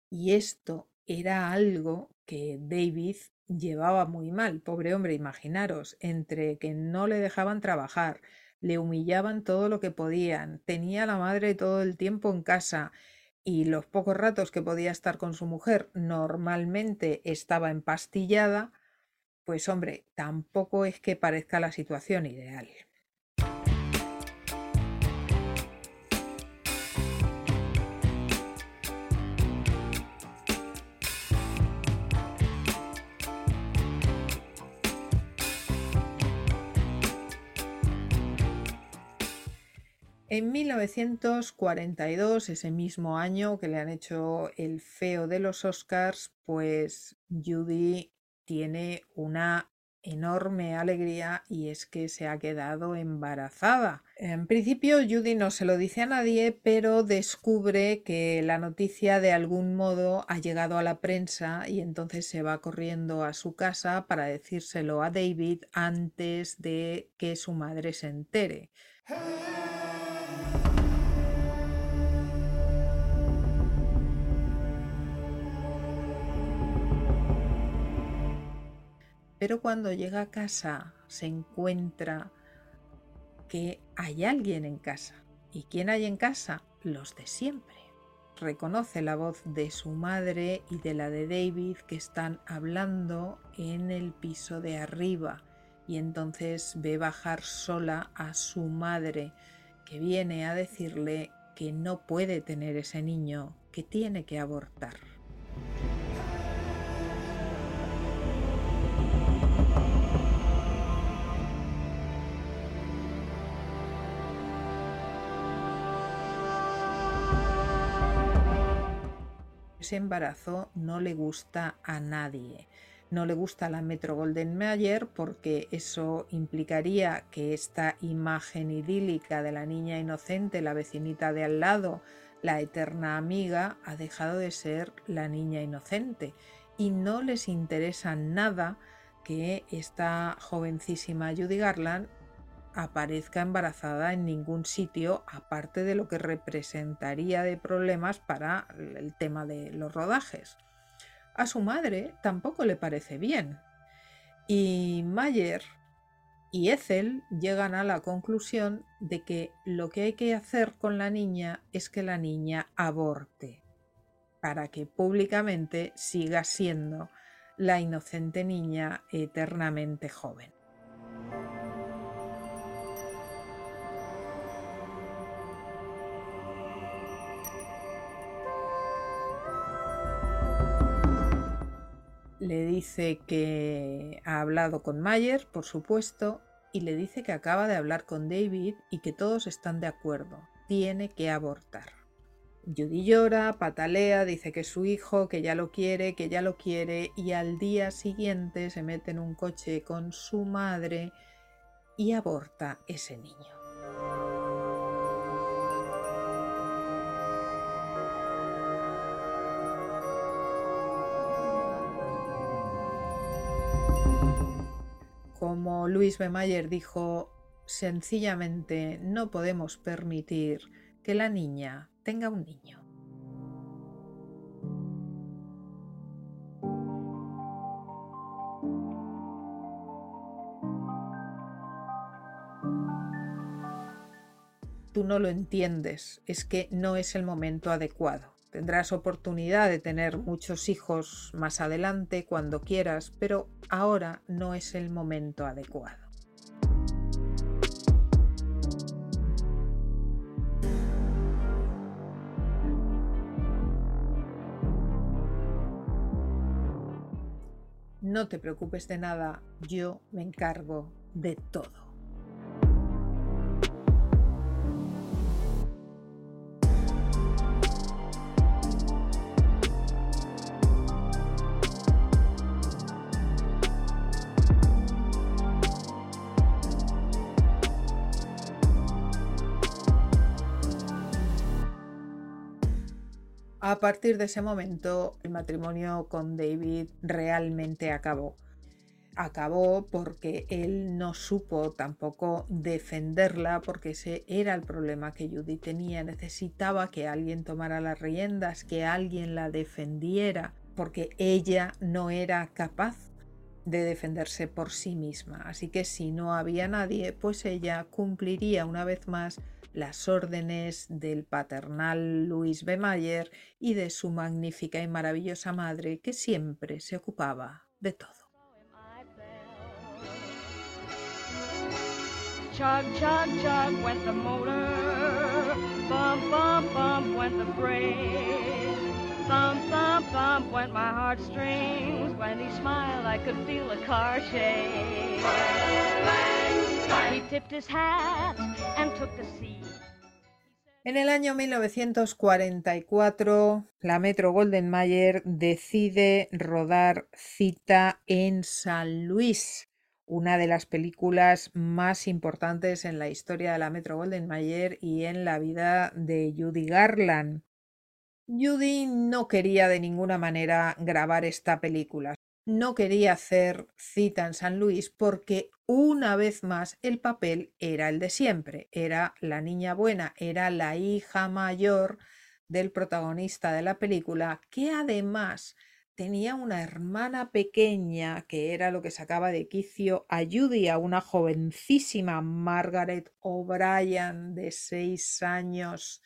[SPEAKER 1] Y esto era algo que David llevaba muy mal, pobre hombre, imaginaros, entre que no le dejaban trabajar, le humillaban todo lo que podían, tenía a la madre todo el tiempo en casa y los pocos ratos que podía estar con su mujer normalmente estaba empastillada, pues hombre, tampoco es que parezca la situación ideal. En 1942, ese mismo año que le han hecho el feo de los Oscars, pues Judy tiene una enorme alegría y es que se ha quedado embarazada. En principio Judy no se lo dice a nadie, pero descubre que la noticia de algún modo ha llegado a la prensa y entonces se va corriendo a su casa para decírselo a David antes de que su madre se entere. Pero cuando llega a casa se encuentra que hay alguien en casa. ¿Y quién hay en casa? Los de siempre. Reconoce la voz de su madre y de la de David que están hablando en el piso de arriba y entonces ve bajar sola a su madre que viene a decirle que no puede tener ese niño, que tiene que abortar. Embarazo no le gusta a nadie. No le gusta la Metro Golden Mayer porque eso implicaría que esta imagen idílica de la niña inocente, la vecinita de al lado, la eterna amiga, ha dejado de ser la niña inocente. Y no les interesa nada que esta jovencísima Judy Garland aparezca embarazada en ningún sitio, aparte de lo que representaría de problemas para el tema de los rodajes. A su madre tampoco le parece bien. Y Mayer y Ethel llegan a la conclusión de que lo que hay que hacer con la niña es que la niña aborte, para que públicamente siga siendo la inocente niña eternamente joven. Le dice que ha hablado con Mayer, por supuesto, y le dice que acaba de hablar con David y que todos están de acuerdo. Tiene que abortar. Judy llora, patalea, dice que es su hijo, que ya lo quiere, que ya lo quiere, y al día siguiente se mete en un coche con su madre y aborta ese niño. Como Luis B. Dijo, sencillamente no podemos permitir que la niña tenga un niño. Tú no lo entiendes, es que no es el momento adecuado. Tendrás oportunidad de tener muchos hijos más adelante cuando quieras, pero ahora no es el momento adecuado. No te preocupes de nada, yo me encargo de todo. A partir de ese momento, el matrimonio con David realmente acabó. Acabó porque él no supo tampoco defenderla, porque ese era el problema que Judy tenía. Necesitaba que alguien tomara las riendas, que alguien la defendiera, porque ella no era capaz de defenderse por sí misma. Así que si no había nadie, pues ella cumpliría una vez más las órdenes del paternal Luis B. Mayer y de su magnífica y maravillosa madre que siempre se ocupaba de todo. Chug, chug, chug went the motor. Bump, bump, went the brake. When he smiled, I could feel the car shake. He tipped his hat and took seat. En el año 1944, la Metro Golden Mayer decide rodar Cita en San Luis, una de las películas más importantes en la historia de la Metro Golden Mayer y en la vida de Judy Garland. Judy no quería de ninguna manera grabar esta película. No quería hacer cita en San Luis porque una vez más el papel era el de siempre, era la niña buena, era la hija mayor del protagonista de la película, que además tenía una hermana pequeña que era lo que sacaba de quicio a Judy, a una jovencísima Margaret O'Brien de seis años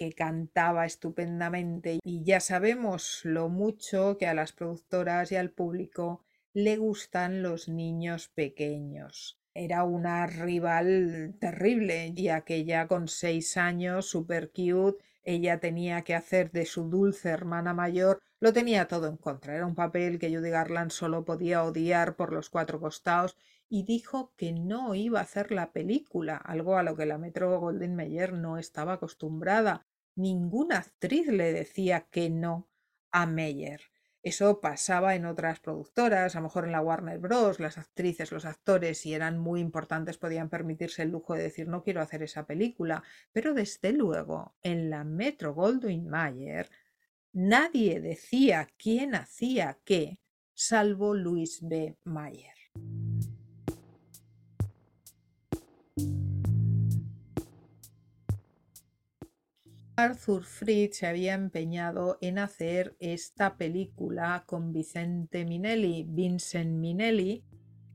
[SPEAKER 1] que cantaba estupendamente y ya sabemos lo mucho que a las productoras y al público le gustan los niños pequeños. Era una rival terrible, ya que ya con seis años, super cute, ella tenía que hacer de su dulce hermana mayor, lo tenía todo en contra. Era un papel que Judy Garland solo podía odiar por los cuatro costados y dijo que no iba a hacer la película, algo a lo que la Metro Golden Mayer no estaba acostumbrada. Ninguna actriz le decía que no a Meyer. Eso pasaba en otras productoras, a lo mejor en la Warner Bros. Las actrices, los actores, si eran muy importantes, podían permitirse el lujo de decir no quiero hacer esa película. Pero desde luego, en la Metro Goldwyn Mayer, nadie decía quién hacía qué, salvo Louis B. Mayer. Arthur Fritz se había empeñado en hacer esta película con Vicente Minelli, Vincent Minelli,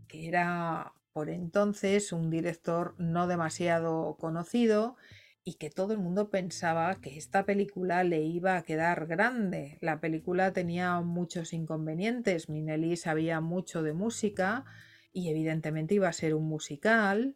[SPEAKER 1] que era por entonces un director no demasiado conocido y que todo el mundo pensaba que esta película le iba a quedar grande. La película tenía muchos inconvenientes, Minelli sabía mucho de música y evidentemente iba a ser un musical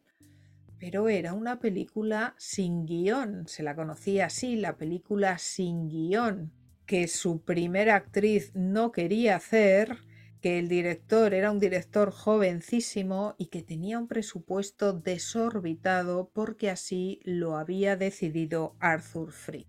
[SPEAKER 1] pero era una película sin guion, se la conocía así, la película sin guion, que su primera actriz no quería hacer, que el director era un director jovencísimo y que tenía un presupuesto desorbitado porque así lo había decidido Arthur Fried.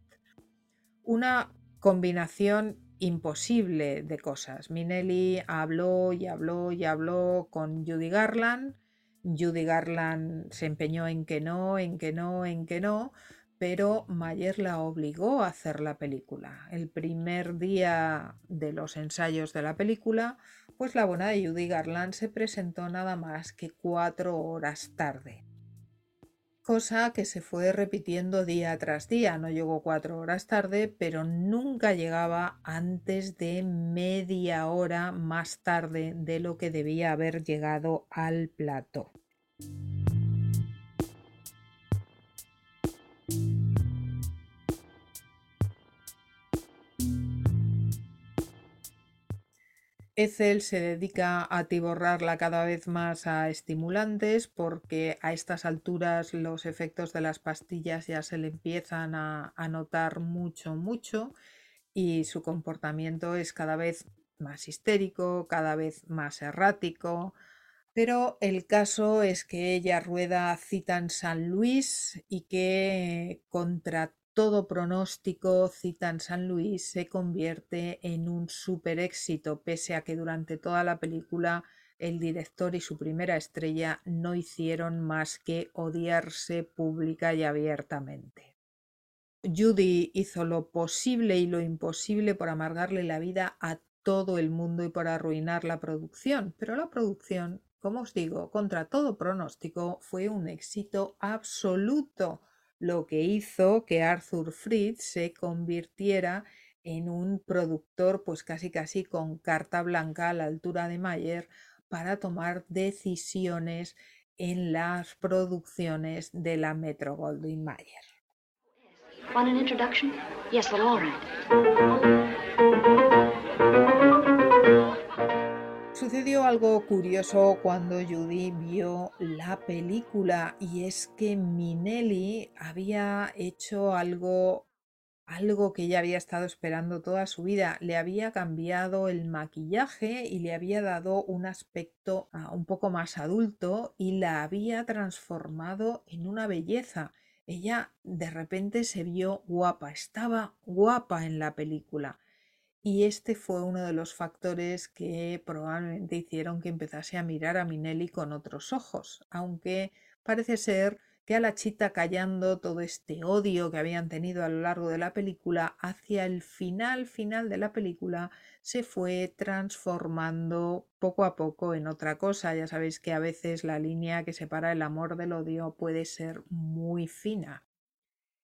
[SPEAKER 1] Una combinación imposible de cosas. Minelli habló y habló y habló con Judy Garland Judy Garland se empeñó en que no, en que no, en que no, pero Mayer la obligó a hacer la película. El primer día de los ensayos de la película, pues la buena de Judy Garland se presentó nada más que cuatro horas tarde. Cosa que se fue repitiendo día tras día. No llegó cuatro horas tarde, pero nunca llegaba antes de media hora más tarde de lo que debía haber llegado al plato. Ethel se dedica a tiborrarla cada vez más a estimulantes porque a estas alturas los efectos de las pastillas ya se le empiezan a, a notar mucho, mucho y su comportamiento es cada vez más histérico, cada vez más errático, pero el caso es que ella rueda cita en San Luis y que contra todo pronóstico cita en San Luis se convierte en un super éxito, pese a que durante toda la película el director y su primera estrella no hicieron más que odiarse pública y abiertamente. Judy hizo lo posible y lo imposible por amargarle la vida a todo el mundo y por arruinar la producción, pero la producción como os digo, contra todo pronóstico, fue un éxito absoluto, lo que hizo que Arthur Fritz se convirtiera en un productor pues casi casi con carta blanca a la altura de Mayer para tomar decisiones en las producciones de la Metro Goldwyn Mayer. Sucedió algo curioso cuando Judy vio la película y es que Minelli había hecho algo algo que ella había estado esperando toda su vida. Le había cambiado el maquillaje y le había dado un aspecto ah, un poco más adulto y la había transformado en una belleza. ella de repente se vio guapa, estaba guapa en la película. Y este fue uno de los factores que probablemente hicieron que empezase a mirar a Minelli con otros ojos, aunque parece ser que a la chita callando todo este odio que habían tenido a lo largo de la película, hacia el final final de la película se fue transformando poco a poco en otra cosa. Ya sabéis que a veces la línea que separa el amor del odio puede ser muy fina.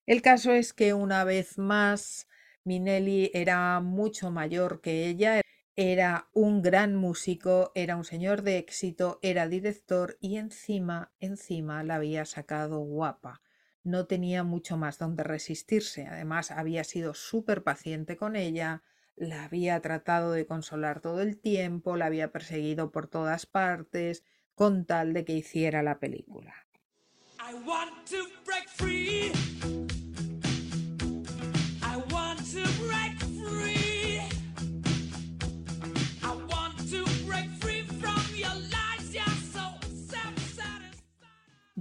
[SPEAKER 1] El caso es que una vez más Minelli era mucho mayor que ella, era un gran músico, era un señor de éxito, era director y encima, encima la había sacado guapa. No tenía mucho más donde resistirse. Además, había sido súper paciente con ella, la había tratado de consolar todo el tiempo, la había perseguido por todas partes, con tal de que hiciera la película.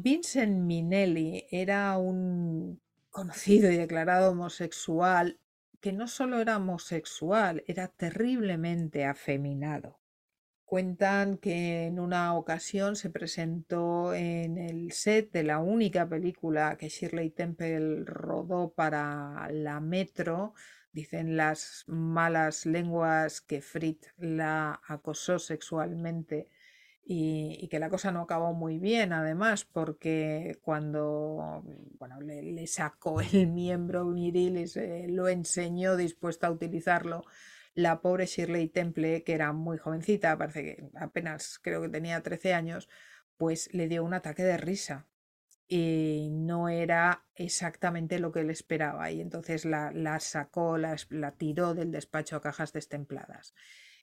[SPEAKER 1] Vincent Minelli era un conocido y declarado homosexual que no solo era homosexual, era terriblemente afeminado. Cuentan que en una ocasión se presentó en el set de la única película que Shirley Temple rodó para la Metro. Dicen las malas lenguas que Fritz la acosó sexualmente y, que la cosa no acabó muy bien, además, porque cuando bueno, le, sacó el miembro viril y se lo enseñó dispuesta a utilizarlo, la pobre Shirley Temple, que era muy jovencita, parece que apenas creo que tenía 13 años, pues le dio un ataque de risa y no era exactamente lo que él esperaba y entonces la, la sacó, la, la tiró del despacho a cajas destempladas.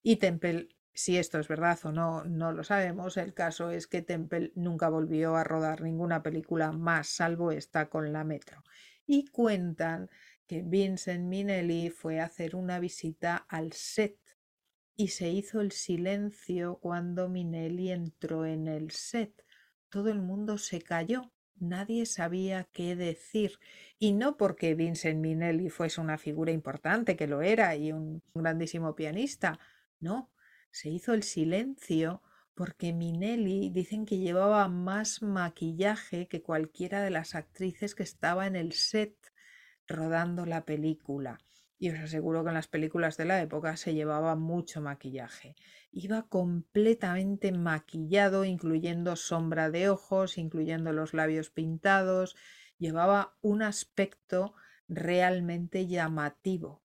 [SPEAKER 1] Y Temple si esto es verdad o no, no lo sabemos. El caso es que Temple nunca volvió a rodar ninguna película más, salvo esta con la Metro. Y cuentan que Vincent Minelli fue a hacer una visita al set y se hizo el silencio cuando Minelli entró en el set. Todo el mundo se calló, nadie sabía qué decir. Y no porque Vincent Minelli fuese una figura importante, que lo era, y un grandísimo pianista, no, se hizo el silencio porque Minelli dicen que llevaba más maquillaje que cualquiera de las actrices que estaba en el set rodando la película. Y os aseguro que en las películas de la época se llevaba mucho maquillaje. Iba completamente maquillado, incluyendo sombra de ojos, incluyendo los labios pintados. Llevaba un aspecto realmente llamativo.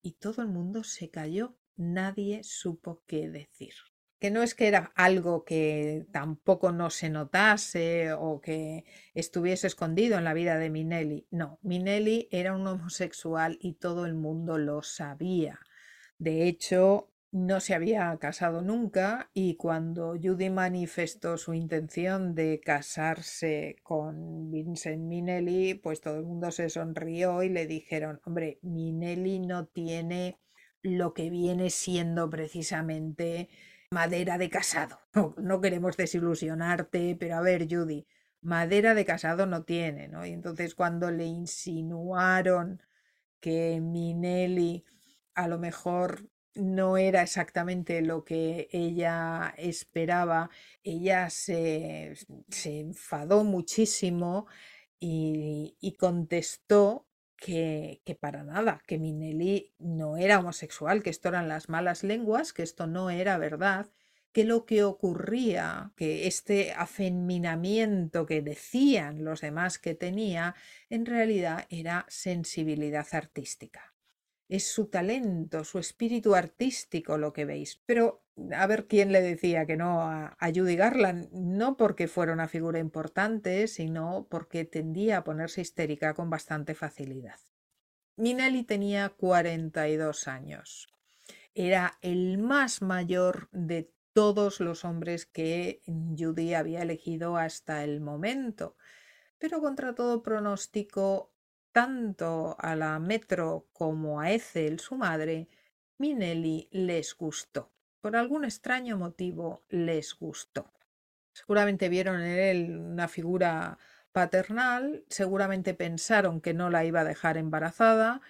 [SPEAKER 1] Y todo el mundo se cayó nadie supo qué decir. Que no es que era algo que tampoco no se notase o que estuviese escondido en la vida de Minelli. No, Minelli era un homosexual y todo el mundo lo sabía. De hecho, no se había casado nunca y cuando Judy manifestó su intención de casarse con Vincent Minelli, pues todo el mundo se sonrió y le dijeron, hombre, Minelli no tiene lo que viene siendo precisamente madera de casado. No, queremos desilusionarte, pero a ver, Judy, madera de casado no tiene, ¿no? Y entonces cuando le insinuaron que Minelli a lo mejor no era exactamente lo que ella esperaba, ella se, se enfadó muchísimo y, y contestó que, para nada, que Minelli no era homosexual, que esto eran las malas lenguas, que esto no era verdad, que lo que ocurría, que este afeminamiento que decían los demás que tenía, en realidad era sensibilidad artística. Es su talento, su espíritu artístico lo que veis. Pero a ver quién le decía que no a, Judy Garland, no porque fuera una figura importante, sino porque tendía a ponerse histérica con bastante facilidad. Minelli tenía 42 años. Era el más mayor de todos los hombres que Judy había elegido hasta el momento. Pero contra todo pronóstico, tanto a la Metro como a Ethel, su madre, Minelli les gustó por algún extraño motivo les gustó. Seguramente vieron en él una figura paternal, seguramente pensaron que no la iba a dejar embarazada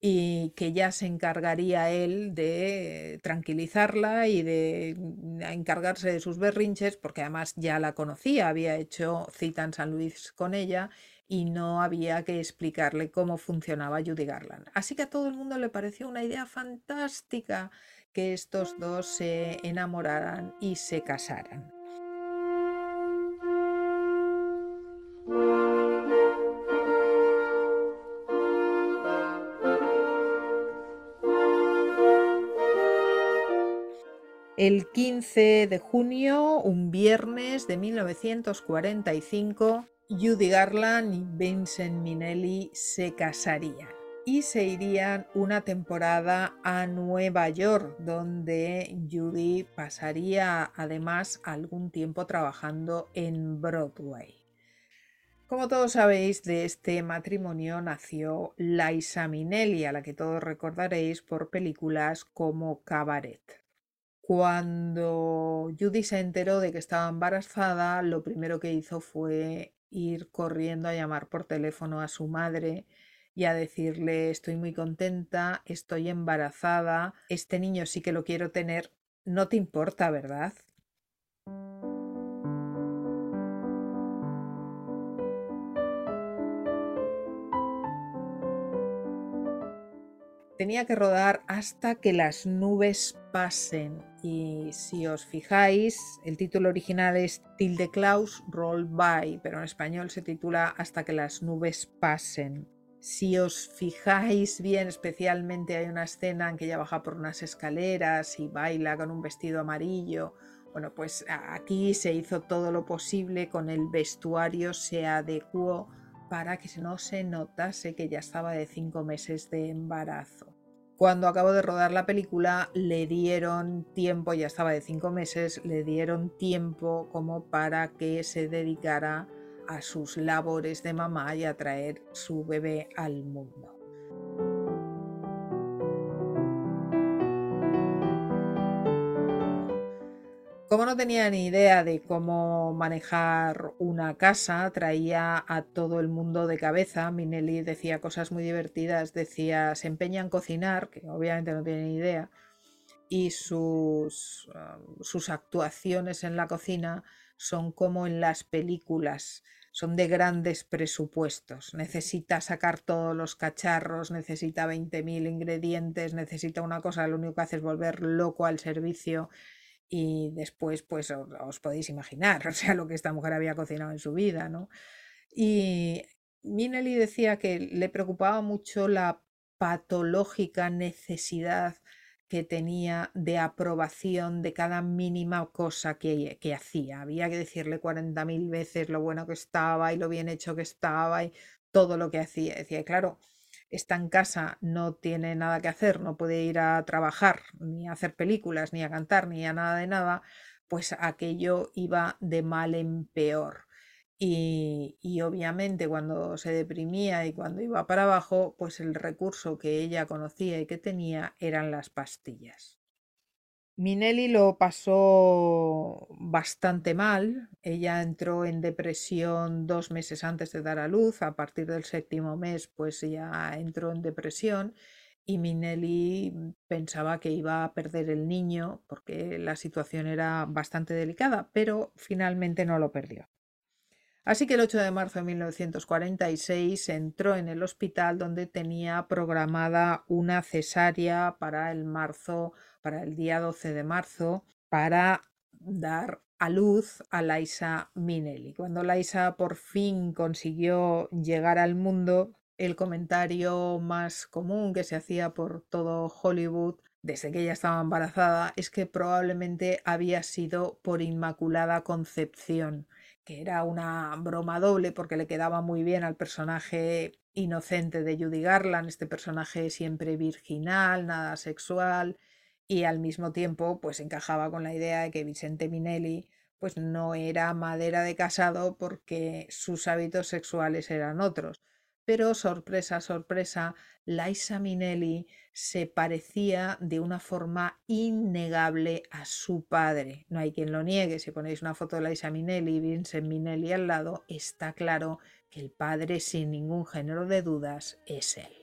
[SPEAKER 1] y que ya se encargaría él de tranquilizarla y de encargarse de sus berrinches, porque además ya la conocía, había hecho cita en San Luis con ella y no había que explicarle cómo funcionaba Judy Garland. Así que a todo el mundo le pareció una idea fantástica que estos dos se enamoraran y se casaran. El 15 de junio, un viernes de 1945, Judy Garland y Vincent Minnelli se casarían y se irían una temporada a Nueva York, donde Judy pasaría además algún tiempo trabajando en Broadway. Como todos sabéis, de este matrimonio nació Liza Minnelli, a la que todos recordaréis por películas como Cabaret. Cuando Judy se enteró de que estaba embarazada, lo primero que hizo fue ir corriendo a llamar por teléfono a su madre y a decirle estoy muy contenta, estoy embarazada, este niño sí que lo quiero tener, no te importa, ¿verdad? tenía que rodar hasta que las nubes pasen. Y si os fijáis, el título original es Till the Clouds Roll By, pero en español se titula Hasta que las nubes pasen. Si os fijáis bien, especialmente hay una escena en que ella baja por unas escaleras y baila con un vestido amarillo. Bueno, pues aquí se hizo todo lo posible con el vestuario, se adecuó para que no se notase que ya estaba de cinco meses de embarazo. Cuando acabo de rodar la película le dieron tiempo, ya estaba de cinco meses, le dieron tiempo como para que se dedicara a sus labores de mamá y a traer su bebé al mundo. Como no tenía ni idea de cómo manejar una casa, traía a todo el mundo de cabeza. Minelli decía cosas muy divertidas, decía, se empeña en cocinar, que obviamente no tiene ni idea, y sus, um, sus actuaciones en la cocina son como en las películas, son de grandes presupuestos. Necesita sacar todos los cacharros, necesita 20.000 ingredientes, necesita una cosa, lo único que hace es volver loco al servicio y después pues os, podéis imaginar, o sea, lo que esta mujer había cocinado en su vida, ¿no? Y Minelli decía que le preocupaba mucho la patológica necesidad que tenía de aprobación de cada mínima cosa que, que hacía. Había que decirle 40.000 veces lo bueno que estaba y lo bien hecho que estaba y todo lo que hacía. Decía, claro, está en casa, no tiene nada que hacer, no puede ir a trabajar, ni a hacer películas, ni a cantar, ni a nada de nada, pues aquello iba de mal en peor. Y, obviamente cuando se deprimía y cuando iba para abajo, pues el recurso que ella conocía y que tenía eran las pastillas. Minelli lo pasó bastante mal. Ella entró en depresión dos meses antes de dar a luz. A partir del séptimo mes, pues ya entró en depresión y Minelli pensaba que iba a perder el niño porque la situación era bastante delicada, pero finalmente no lo perdió. Así que el 8 de marzo de 1946 entró en el hospital donde tenía programada una cesárea para el marzo, para el día 12 de marzo, para dar a luz a Liza Minnelli. Cuando Liza por fin consiguió llegar al mundo, el comentario más común que se hacía por todo Hollywood desde que ella estaba embarazada es que probablemente había sido por inmaculada concepción que era una broma doble porque le quedaba muy bien al personaje inocente de Judy Garland, este personaje siempre virginal, nada sexual, y al mismo tiempo pues encajaba con la idea de que Vicente Minelli pues no era madera de casado porque sus hábitos sexuales eran otros. Pero sorpresa, sorpresa, Liza Minnelli se parecía de una forma innegable a su padre. No hay quien lo niegue. Si ponéis una foto de Liza Minnelli y Vincent Minnelli al lado, está claro que el padre, sin ningún género de dudas, es él.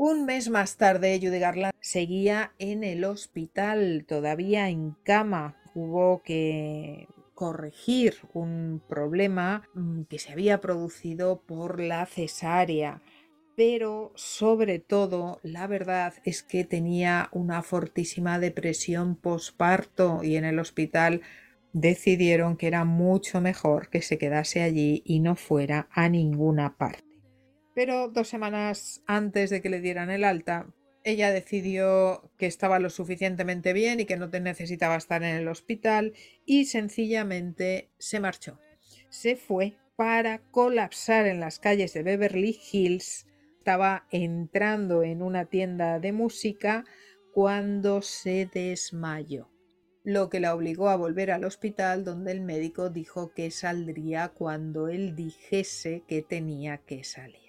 [SPEAKER 1] Un mes más tarde, Judy Garland seguía en el hospital, todavía en cama. Hubo que corregir un problema mm, que se había producido por la cesárea. Pero sobre todo, la verdad es que tenía una fortísima depresión posparto y en el hospital decidieron que era mucho mejor que se quedase allí y no fuera a ninguna parte. Pero dos semanas antes de que le dieran el alta, ella decidió que estaba lo suficientemente bien y que no necesitaba estar en el hospital y sencillamente se marchó. Se fue para colapsar en las calles de Beverly Hills. Estaba entrando en una tienda de música cuando se desmayó, lo que la obligó a volver al hospital donde el médico dijo que saldría cuando él dijese que tenía que salir.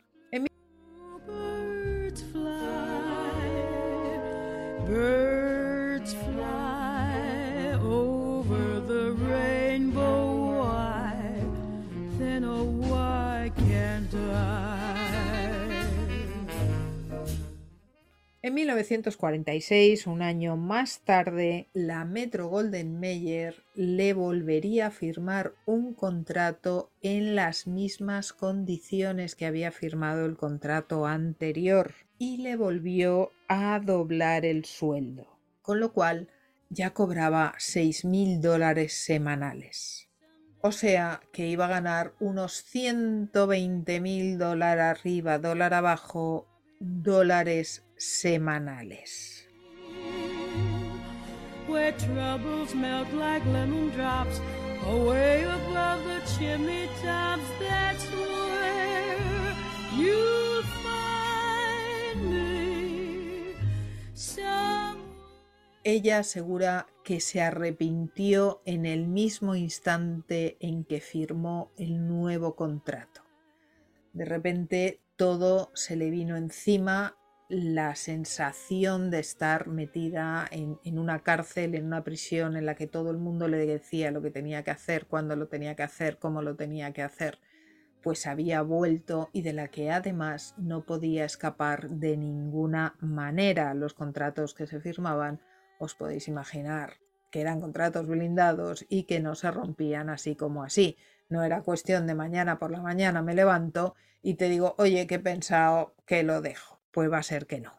[SPEAKER 1] En 1946, un año más tarde, la Metro Golden Mayer le volvería a firmar un contrato en las mismas condiciones que había firmado el contrato anterior y le volvió a doblar el sueldo, con lo cual ya cobraba seis mil dólares semanales. O sea que iba a ganar unos 120 mil dólares arriba, dólar abajo, dólares semanales. Ella asegura que se arrepintió en el mismo instante en que firmó el nuevo contrato. De repente todo se le vino encima, la sensación de estar metida en, una cárcel, en una prisión en la que todo el mundo le decía lo que tenía que hacer, cuándo lo tenía que hacer, cómo lo tenía que hacer, pues había vuelto y de la que además no podía escapar de ninguna manera. Los contratos que se firmaban os podéis imaginar que eran contratos blindados y que no se rompían así como así. No era cuestión de mañana por la mañana me levanto y te digo, oye, que he pensado que lo dejo. Pues va a ser que no.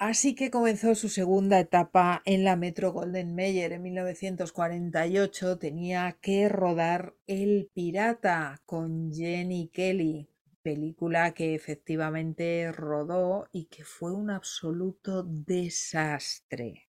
[SPEAKER 1] Así que comenzó su segunda etapa en la Metro Golden Mayer en 1948. Tenía que rodar El Pirata con Jenny Kelly, película que efectivamente rodó y que fue un absoluto desastre.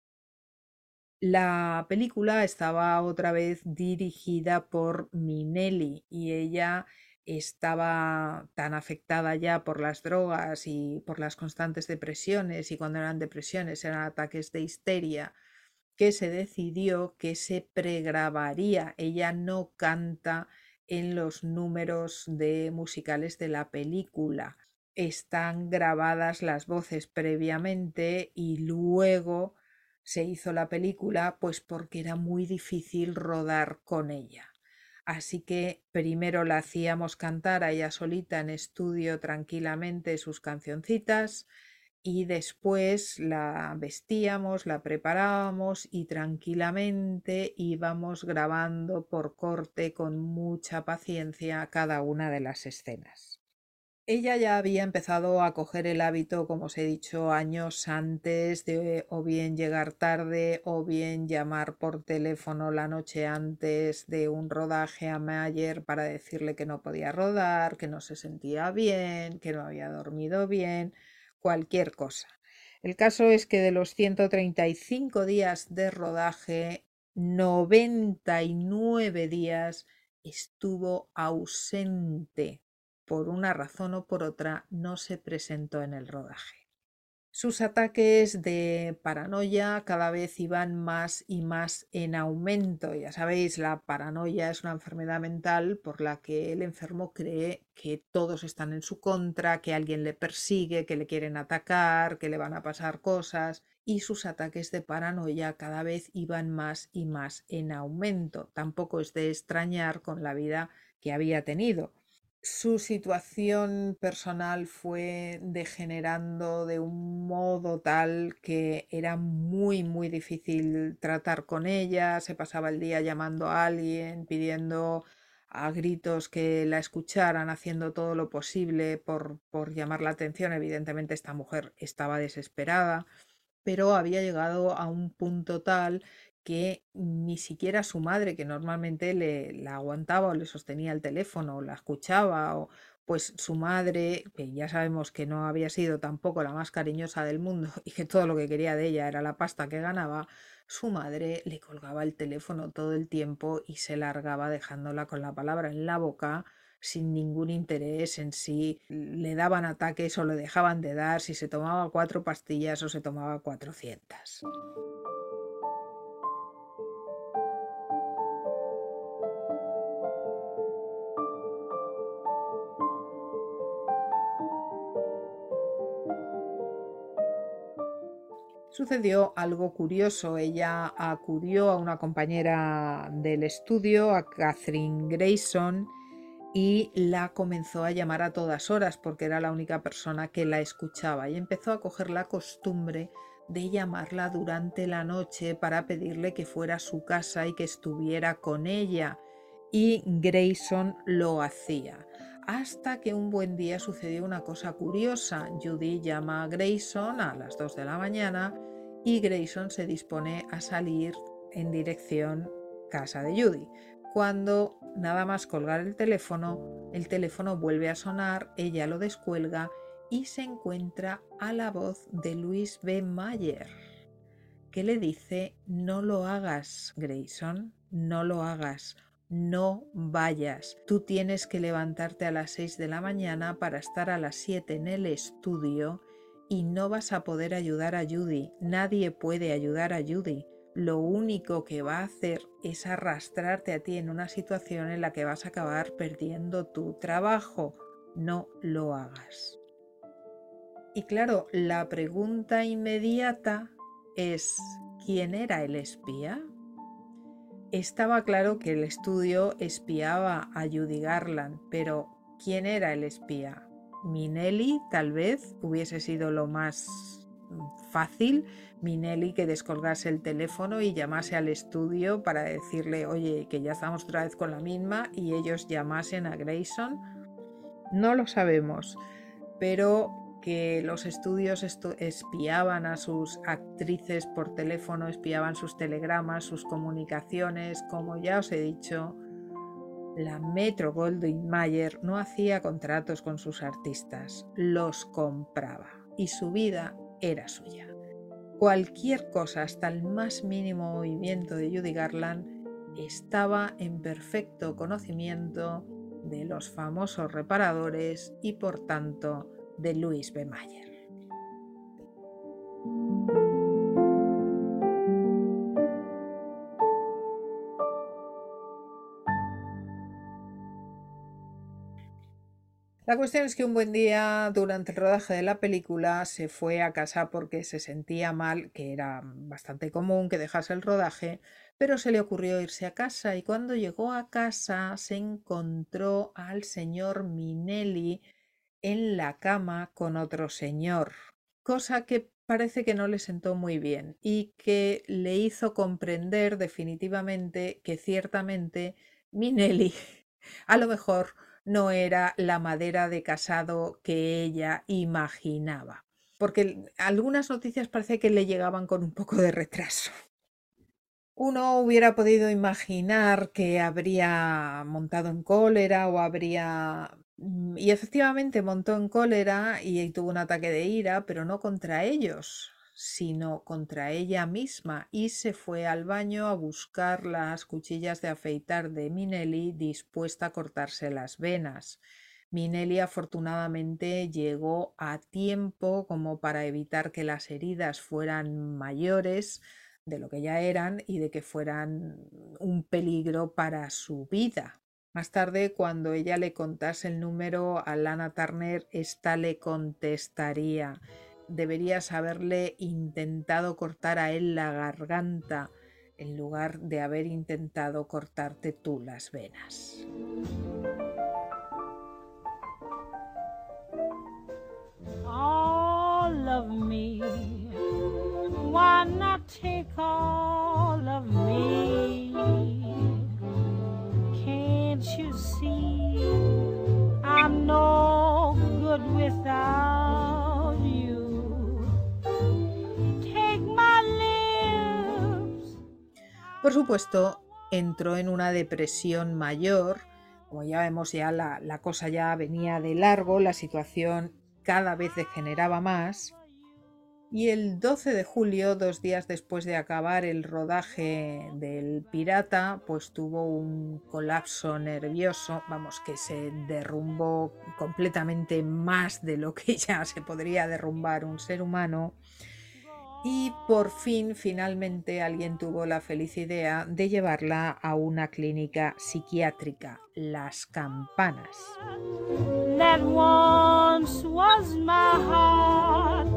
[SPEAKER 1] La película estaba otra vez dirigida por Minelli y ella estaba tan afectada ya por las drogas y por las constantes depresiones y cuando eran depresiones eran ataques de histeria que se decidió que se pregrabaría. Ella no canta en los números de musicales de la película. Están grabadas las voces previamente y luego se hizo la película pues porque era muy difícil rodar con ella. Así que primero la hacíamos cantar a ella solita en estudio tranquilamente sus cancioncitas y después la vestíamos, la preparábamos y tranquilamente íbamos grabando por corte con mucha paciencia cada una de las escenas. Ella ya había empezado a coger el hábito, como os he dicho, años antes de o bien llegar tarde o bien llamar por teléfono la noche antes de un rodaje a Mayer para decirle que no podía rodar, que no se sentía bien, que no había dormido bien, cualquier cosa. El caso es que de los 135 días de rodaje, 99 días estuvo ausente. Por una razón o por otra, no se presentó en el rodaje. Sus ataques de paranoia cada vez iban más y más en aumento. Ya sabéis, la paranoia es una enfermedad mental por la que el enfermo cree que todos están en su contra, que alguien le persigue, que le quieren atacar, que le van a pasar cosas. Y sus ataques de paranoia cada vez iban más y más en aumento. Tampoco es de extrañar con la vida que había tenido su situación personal fue degenerando de un modo tal que era muy, muy difícil tratar con ella. Se pasaba el día llamando a alguien, pidiendo a gritos que la escucharan, haciendo todo lo posible por, por llamar la atención. Evidentemente esta mujer estaba desesperada, pero había llegado a un punto tal que ni siquiera su madre, que normalmente le la aguantaba o le sostenía el teléfono o la escuchaba, o pues su madre, que ya sabemos que no había sido tampoco la más cariñosa del mundo y que todo lo que quería de ella era la pasta que ganaba, su madre le colgaba el teléfono todo el tiempo y se largaba dejándola con la palabra en la boca sin ningún interés en si le daban ataques o le dejaban de dar, si se tomaba cuatro pastillas o se tomaba cuatrocientas. Sucedió algo curioso. Ella acudió a una compañera del estudio, a Catherine Grayson, y la comenzó a llamar a todas horas porque era la única persona que la escuchaba y empezó a coger la costumbre de llamarla durante la noche para pedirle que fuera a su casa y que estuviera con ella. Y Grayson lo hacía. Hasta que un buen día sucedió una cosa curiosa. Judy llama a Grayson a las 2 de la mañana y Grayson se dispone a salir en dirección casa de Judy. Cuando nada más colgar el teléfono, el teléfono vuelve a sonar, ella lo descuelga y se encuentra a la voz de Luis B. Mayer, que le dice, no lo hagas, Grayson, no lo hagas, no vayas. Tú tienes que levantarte a las 6 de la mañana para estar a las 7 en el estudio y no vas a poder ayudar a Judy. Nadie puede ayudar a Judy. Lo único que va a hacer es arrastrarte a ti en una situación en la que vas a acabar perdiendo tu trabajo. No lo hagas. Y claro, la pregunta inmediata es, ¿quién era el espía? Estaba claro que el estudio espiaba a Judy Garland, pero ¿quién era el espía? Minelli tal vez hubiese sido lo más fácil. Minelli que descolgase el teléfono y llamase al estudio para decirle, oye, que ya estamos otra vez con la misma y ellos llamasen a Grayson. No lo sabemos, pero que los estudios espiaban a sus actrices por teléfono, espiaban sus telegramas, sus comunicaciones, como ya os he dicho, la Metro Goldwyn Mayer no hacía contratos con sus artistas, los compraba y su vida era suya. Cualquier cosa, hasta el más mínimo movimiento de Judy Garland, estaba en perfecto conocimiento de los famosos reparadores y por tanto de Louis B. Mayer. La cuestión es que un buen día durante el rodaje de la película se fue a casa porque se sentía mal, que era bastante común que dejase el rodaje, pero se le ocurrió irse a casa y cuando llegó a casa se encontró al señor Minelli en la cama con otro señor, cosa que parece que no le sentó muy bien y que le hizo comprender definitivamente que ciertamente Minelli a lo mejor no era la madera de casado que ella imaginaba. Porque algunas noticias parece que le llegaban con un poco de retraso. Uno hubiera podido imaginar que habría montado en cólera o habría... Y efectivamente montó en cólera y tuvo un ataque de ira, pero no contra ellos, sino contra ella misma y se fue al baño a buscar las cuchillas de afeitar de Minelli dispuesta a cortarse las venas. Minelli afortunadamente llegó a tiempo como para evitar que las heridas fueran mayores de lo que ya eran y de que fueran un peligro para su vida. Más tarde, cuando ella le contase el número a Lana Turner, ésta le contestaría deberías haberle intentado cortar a él la garganta en lugar de haber intentado cortarte tú las venas.
[SPEAKER 6] All of me, take all of me? Take my lips.
[SPEAKER 1] Por supuesto, entró en una depresión mayor. Como ya vemos, ya la, la cosa ya venía de largo, la situación cada vez degeneraba más. Y el 12 de julio, dos días después de acabar el rodaje del Pirata, pues tuvo un colapso nervioso, vamos, que se derrumbó completamente más de lo que ya se podría derrumbar un ser humano. Y por fin, finalmente, alguien tuvo la feliz idea de llevarla a una clínica psiquiátrica, Las Campanas.
[SPEAKER 6] That was my heart.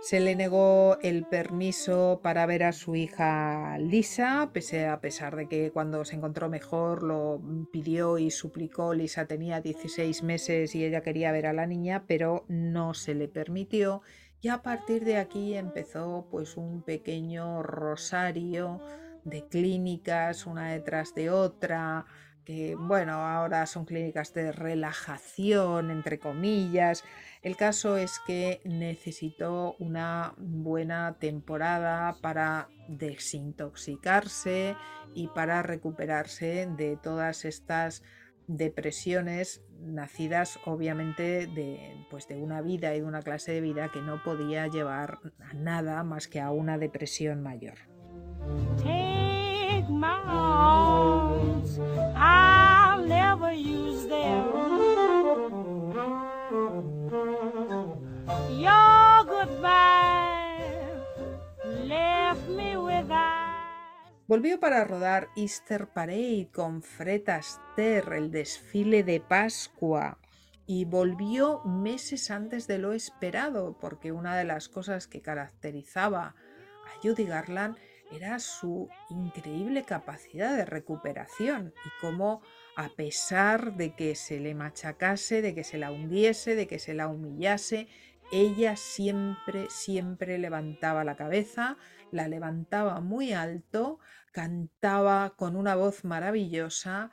[SPEAKER 1] Se le negó el permiso para ver a su hija Lisa, pese a pesar de que cuando se encontró mejor lo pidió y suplicó. Lisa tenía 16 meses y ella quería ver a la niña, pero no se le permitió. Y a partir de aquí empezó pues un pequeño rosario de clínicas, una detrás de otra, que bueno, ahora son clínicas de relajación, entre comillas. El caso es que necesitó una buena temporada para desintoxicarse y para recuperarse de todas estas depresiones nacidas obviamente de, pues de una vida y de una clase de vida que no podía llevar a nada más que a una depresión mayor.
[SPEAKER 6] I'll never use them. Goodbye me with.
[SPEAKER 1] Volvió para rodar Easter Parade con Fred Astaire, el desfile de Pascua, y volvió meses antes de lo esperado, porque una de las cosas que caracterizaba a Judy Garland era su increíble capacidad de recuperación y cómo a pesar de que se le machacase, de que se la hundiese, de que se la humillase, ella siempre, siempre levantaba la cabeza, la levantaba muy alto, cantaba con una voz maravillosa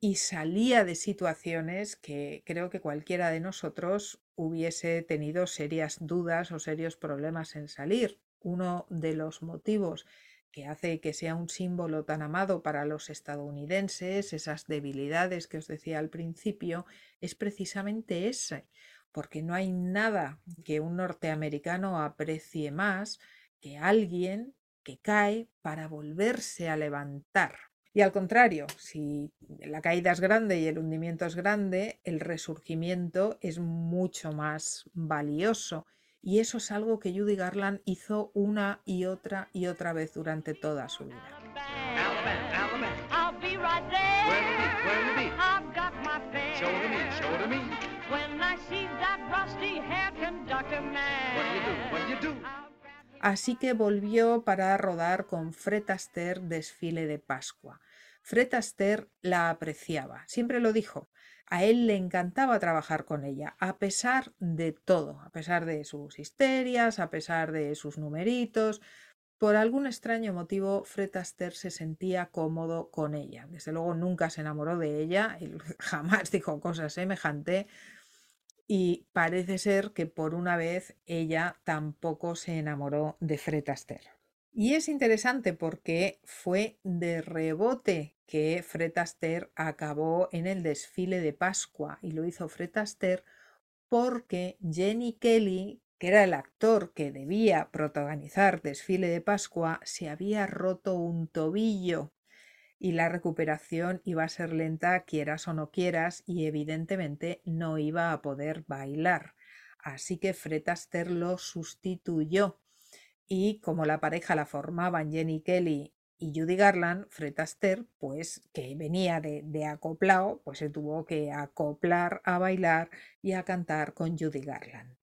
[SPEAKER 1] y salía de situaciones que creo que cualquiera de nosotros hubiese tenido serias dudas o serios problemas en salir. Uno de los motivos que hace que sea un símbolo tan amado para los estadounidenses, esas debilidades que os decía al principio, es precisamente ese, porque no hay nada que un norteamericano aprecie más que alguien que cae para volverse a levantar. Y al contrario, si la caída es grande y el hundimiento es grande, el resurgimiento es mucho más valioso. Y eso es algo que Judy Garland hizo una y otra y otra vez durante toda su vida. Así que volvió para rodar con Fred Astaire Desfile de Pascua. Fred Astaire la apreciaba, siempre lo dijo. A él le encantaba trabajar con ella, a pesar de todo, a pesar de sus histerias, a pesar de sus numeritos. Por algún extraño motivo, Fred Astaire se sentía cómodo con ella. Desde luego nunca se enamoró de ella, jamás dijo cosas semejantes, y parece ser que por una vez ella tampoco se enamoró de Fred Astaire. Y es interesante porque fue de rebote que Fred Astaire acabó en el desfile de Pascua y lo hizo Fred Astaire porque Jenny Kelly, que era el actor que debía protagonizar Desfile de Pascua, se había roto un tobillo y la recuperación iba a ser lenta, quieras o no quieras, y evidentemente no iba a poder bailar. Así que Fred lo sustituyó y como la pareja la formaban Jenny Kelly y Judy Garland, Fred Astaire, pues que venía de, de acoplado, pues se tuvo que acoplar a bailar y a cantar con Judy Garland.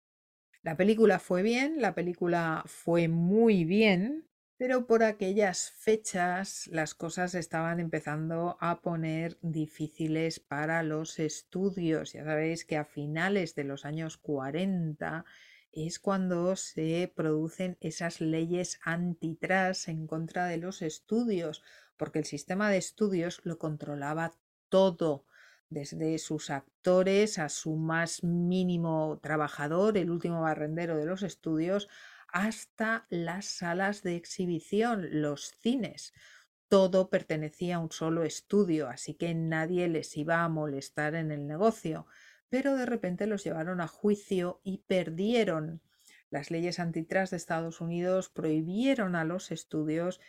[SPEAKER 1] La película fue bien, la película fue muy bien, pero por aquellas fechas las cosas estaban empezando a poner difíciles para los estudios. Ya sabéis que a finales de los años 40 es cuando se producen esas leyes antitrust en contra de los estudios, porque el sistema de estudios lo controlaba todo, desde sus actores a su más mínimo trabajador, el último barrendero de los estudios, hasta las salas de exhibición, los cines. Todo pertenecía a un solo estudio, así que nadie les iba a molestar en el negocio pero de repente los llevaron a juicio y perdieron. Las leyes antitrust de Estados Unidos prohibieron a los estudios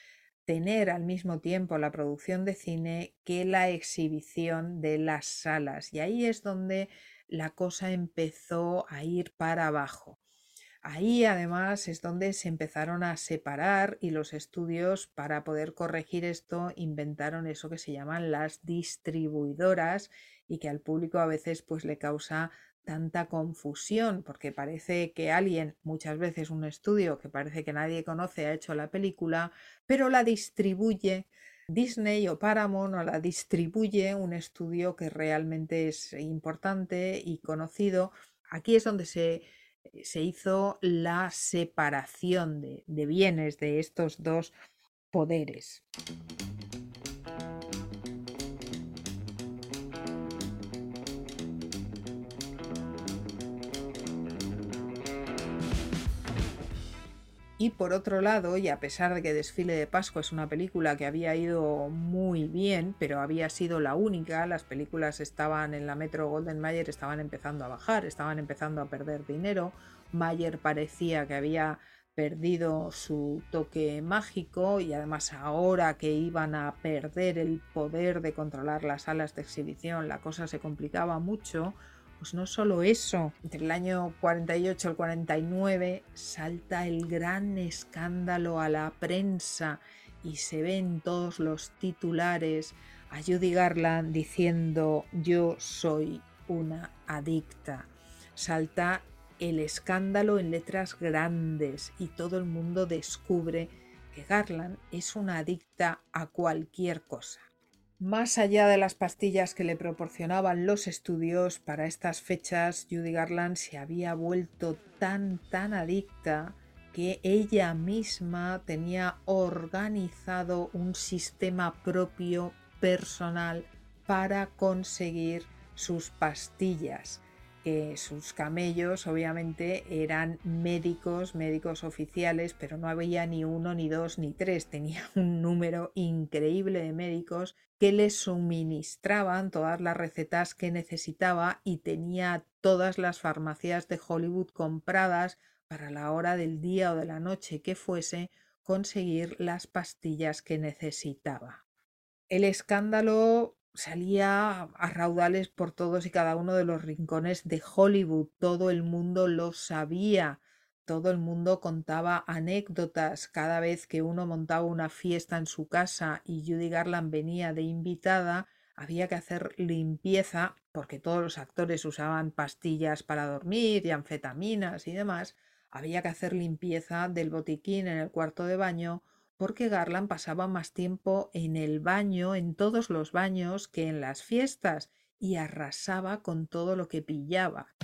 [SPEAKER 1] tener al mismo tiempo la producción de cine que la exhibición de las salas. Y ahí es donde la cosa empezó a ir para abajo. Ahí además es donde se empezaron a separar y los estudios para poder corregir esto inventaron eso que se llaman las distribuidoras y que al público a veces pues le causa tanta confusión porque parece que alguien, muchas veces un estudio que parece que nadie conoce ha hecho la película, pero la distribuye Disney o Paramount o la distribuye un estudio que realmente es importante y conocido. Aquí es donde se eh, se hizo la separación de, de bienes de estos dos poderes. Y por otro lado, y a pesar de que Desfile de Pascua es una película que había ido muy bien, pero había sido la única, las películas estaban en la Metro Golden Mayer, estaban empezando a bajar, estaban empezando a perder dinero. Mayer parecía que había perdido su toque mágico y además ahora que iban a perder el poder de controlar las salas de exhibición, la cosa se complicaba mucho pues no solo eso, entre el año 48 al 49 salta el gran escándalo a la prensa y se ven todos los titulares a Judy Garland diciendo yo soy una adicta. Salta el escándalo en letras grandes y todo el mundo descubre que Garland es una adicta a cualquier cosa. Más allá de las pastillas que le proporcionaban los estudios para estas fechas, Judy Garland se había vuelto tan, tan adicta que ella misma tenía organizado un sistema propio personal para conseguir sus pastillas que sus camellos obviamente eran médicos, médicos oficiales, pero no había ni uno, ni dos, ni tres. Tenía un número increíble de médicos que le suministraban todas las recetas que necesitaba y tenía todas las farmacias de Hollywood compradas para la hora del día o de la noche que fuese conseguir las pastillas que necesitaba. El escándalo salía a raudales por todos y cada uno de los rincones de Hollywood. Todo el mundo lo sabía. Todo el mundo contaba anécdotas cada vez que uno montaba una fiesta en su casa y Judy Garland venía de invitada. Había que hacer limpieza porque todos los actores usaban pastillas para dormir y anfetaminas y demás. Había que hacer limpieza del botiquín en el cuarto de baño porque Garland pasaba más tiempo en el baño, en todos los baños, que en las fiestas, y arrasaba con todo lo que pillaba.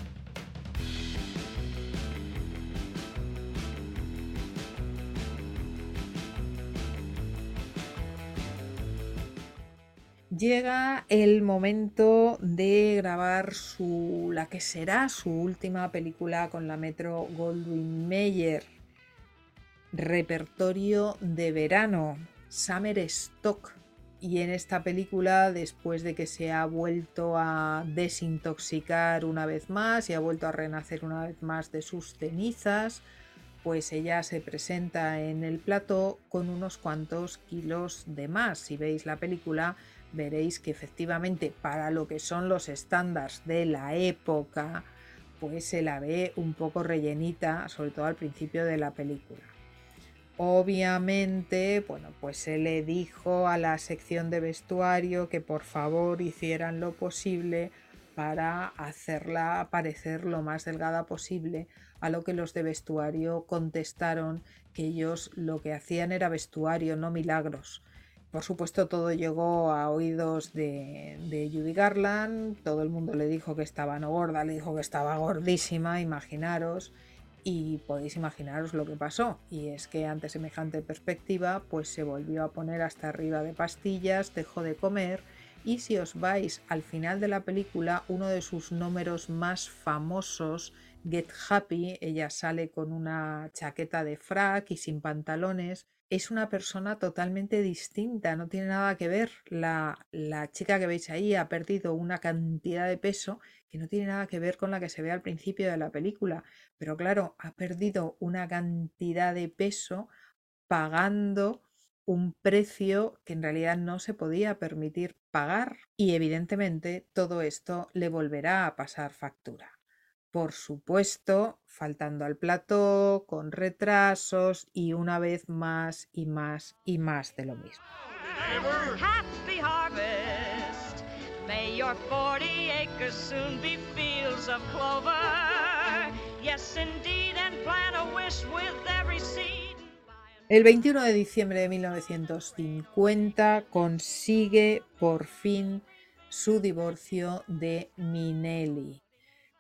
[SPEAKER 1] Llega el momento de grabar su la que será su última película con la Metro Goldwyn Mayer repertorio de verano, Summer Stock. Y en esta película, después de que se ha vuelto a desintoxicar una vez más y ha vuelto a renacer una vez más de sus cenizas, pues ella se presenta en el plató con unos cuantos kilos de más. Si veis la película, veréis que efectivamente para lo que son los estándares de la época, pues se la ve un poco rellenita, sobre todo al principio de la película. Obviamente, bueno, pues se le dijo a la sección de vestuario que por favor hicieran lo posible para hacerla parecer lo más delgada posible, a lo que los de vestuario contestaron que ellos lo que hacían era vestuario, no milagros. Por supuesto, todo llegó a oídos de, de, Judy Garland, todo el mundo le dijo que estaba no gorda, le dijo que estaba gordísima, imaginaros, y podéis imaginaros lo que pasó, y es que ante semejante perspectiva, pues se volvió a poner hasta arriba de pastillas, dejó de comer, y si os vais al final de la película, uno de sus números más famosos, Get Happy, ella sale con una chaqueta de frac y sin pantalones, es una persona totalmente distinta, no tiene nada que ver. La, la, chica que veis ahí ha perdido una cantidad de peso que no tiene nada que ver con la que se ve al principio de la película. Pero claro, ha perdido una cantidad de peso pagando un precio que en realidad no se podía permitir pagar. Y evidentemente todo esto le volverá a pasar factura por supuesto, faltando al plató, con retrasos y una vez más y más y más de lo mismo.
[SPEAKER 6] Happy harvest. May your 40 acres soon be fields of clover. Yes, indeed, and plant a wish with every seed.
[SPEAKER 1] El 21 de diciembre de 1950 consigue por fin su divorcio de Minelli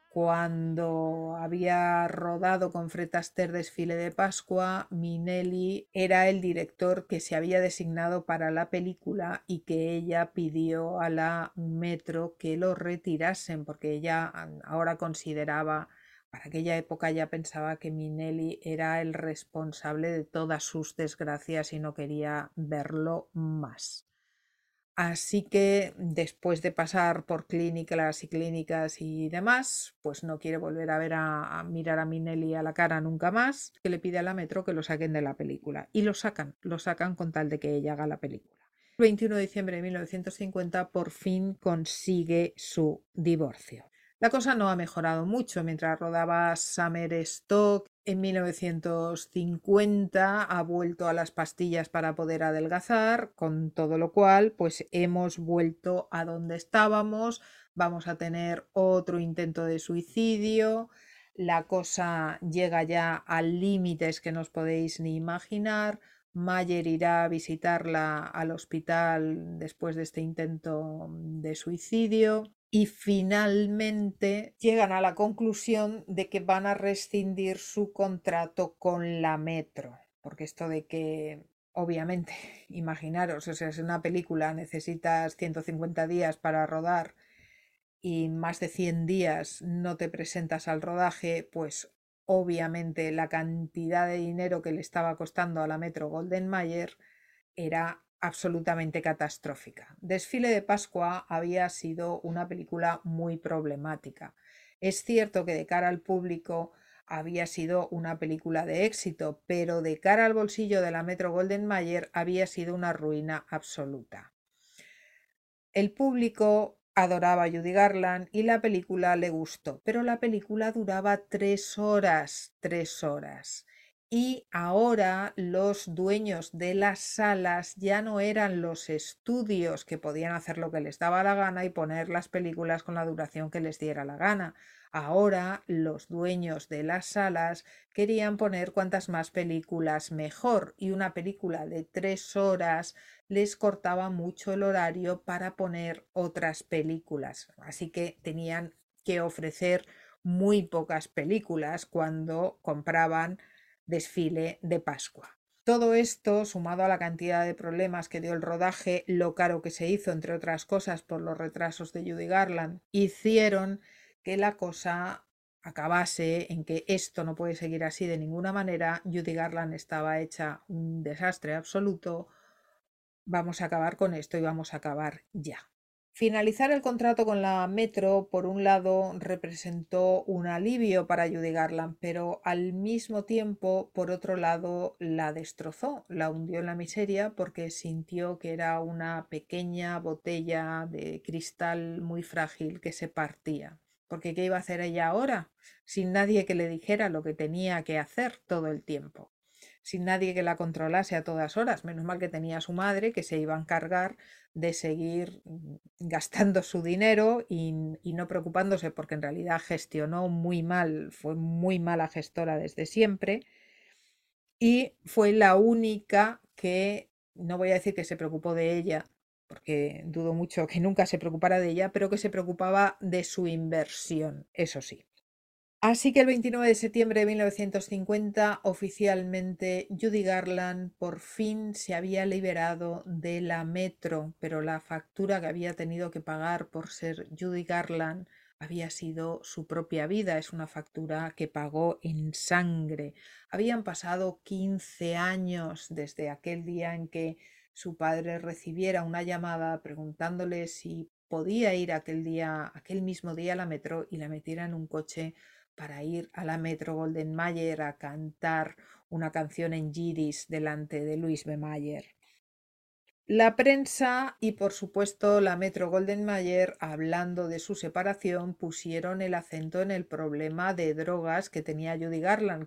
[SPEAKER 1] cuando había rodado con Fred Astaire Desfile de Pascua, Minelli era el director que se había designado para la película y que ella pidió a la Metro que lo retirasen porque ella ahora consideraba, para aquella época ya pensaba que Minelli era el responsable de todas sus desgracias y no quería verlo más. Así que después de pasar por clínicas y clínicas y demás, pues no quiere volver a ver a, mirar a Minelli a la cara nunca más, que le pide a la Metro que lo saquen de la película. Y lo sacan, lo sacan con tal de que ella haga la película. El 21 de diciembre de 1950 por fin consigue su divorcio. La cosa no ha mejorado mucho mientras rodaba Summer Stock. En 1950 ha vuelto a las pastillas para poder adelgazar, con todo lo cual, pues hemos vuelto a donde estábamos. Vamos a tener otro intento de suicidio. La cosa llega ya a límites que no os podéis ni imaginar. Mayer irá a visitarla al hospital después de este intento de suicidio y finalmente llegan a la conclusión de que van a rescindir su contrato con la Metro, porque esto de que obviamente, imaginaros, o sea, es una película, necesitas 150 días para rodar y más de 100 días no te presentas al rodaje, pues obviamente la cantidad de dinero que le estaba costando a la Metro Golden Mayer era absolutamente catastrófica. Desfile de Pascua había sido una película muy problemática. Es cierto que de cara al público había sido una película de éxito, pero de cara al bolsillo de la Metro Golden Mayer había sido una ruina absoluta. El público adoraba a Judy Garland y la película le gustó, pero la película duraba tres horas, tres horas y ahora los dueños de las salas ya no eran los estudios que podían hacer lo que les daba la gana y poner las películas con la duración que les diera la gana. Ahora los dueños de las salas querían poner cuantas más películas mejor y una película de tres horas les cortaba mucho el horario para poner otras películas. Así que tenían que ofrecer muy pocas películas cuando compraban desfile de Pascua. Todo esto, sumado a la cantidad de problemas que dio el rodaje, lo caro que se hizo, entre otras cosas, por los retrasos de Judy Garland, hicieron que la cosa acabase en que esto no puede seguir así de ninguna manera, Judy Garland estaba hecha un desastre absoluto, vamos a acabar con esto y vamos a acabar ya. Finalizar el contrato con la Metro, por un lado, representó un alivio para Judy Garland, pero al mismo tiempo, por otro lado, la destrozó, la hundió en la miseria porque sintió que era una pequeña botella de cristal muy frágil que se partía. Porque ¿qué iba a hacer ella ahora? Sin nadie que le dijera lo que tenía que hacer todo el tiempo sin nadie que la controlase a todas horas. Menos mal que tenía su madre que se iba a encargar de seguir mm, gastando su dinero y, no preocupándose porque en realidad gestionó muy mal, fue muy mala gestora desde siempre y fue la única que, no voy a decir que se preocupó de ella, porque dudo mucho que nunca se preocupara de ella, pero que se preocupaba de su inversión, eso sí. Así que el 29 de septiembre de 1950, oficialmente, Judy Garland por fin se había liberado de la Metro, pero la factura que había tenido que pagar por ser Judy Garland había sido su propia vida. Es una factura que pagó en sangre. Habían pasado 15 años desde aquel día en que su padre recibiera una llamada preguntándole si podía ir aquel día, aquel mismo día a la metro y la metiera en un coche para ir a la Metro Golden Mayer a cantar una canción en Giris delante de Luis B. Mayer. La prensa y por supuesto la Metro Golden Mayer, hablando de su separación, pusieron el acento en el problema de drogas que tenía Judy Garland.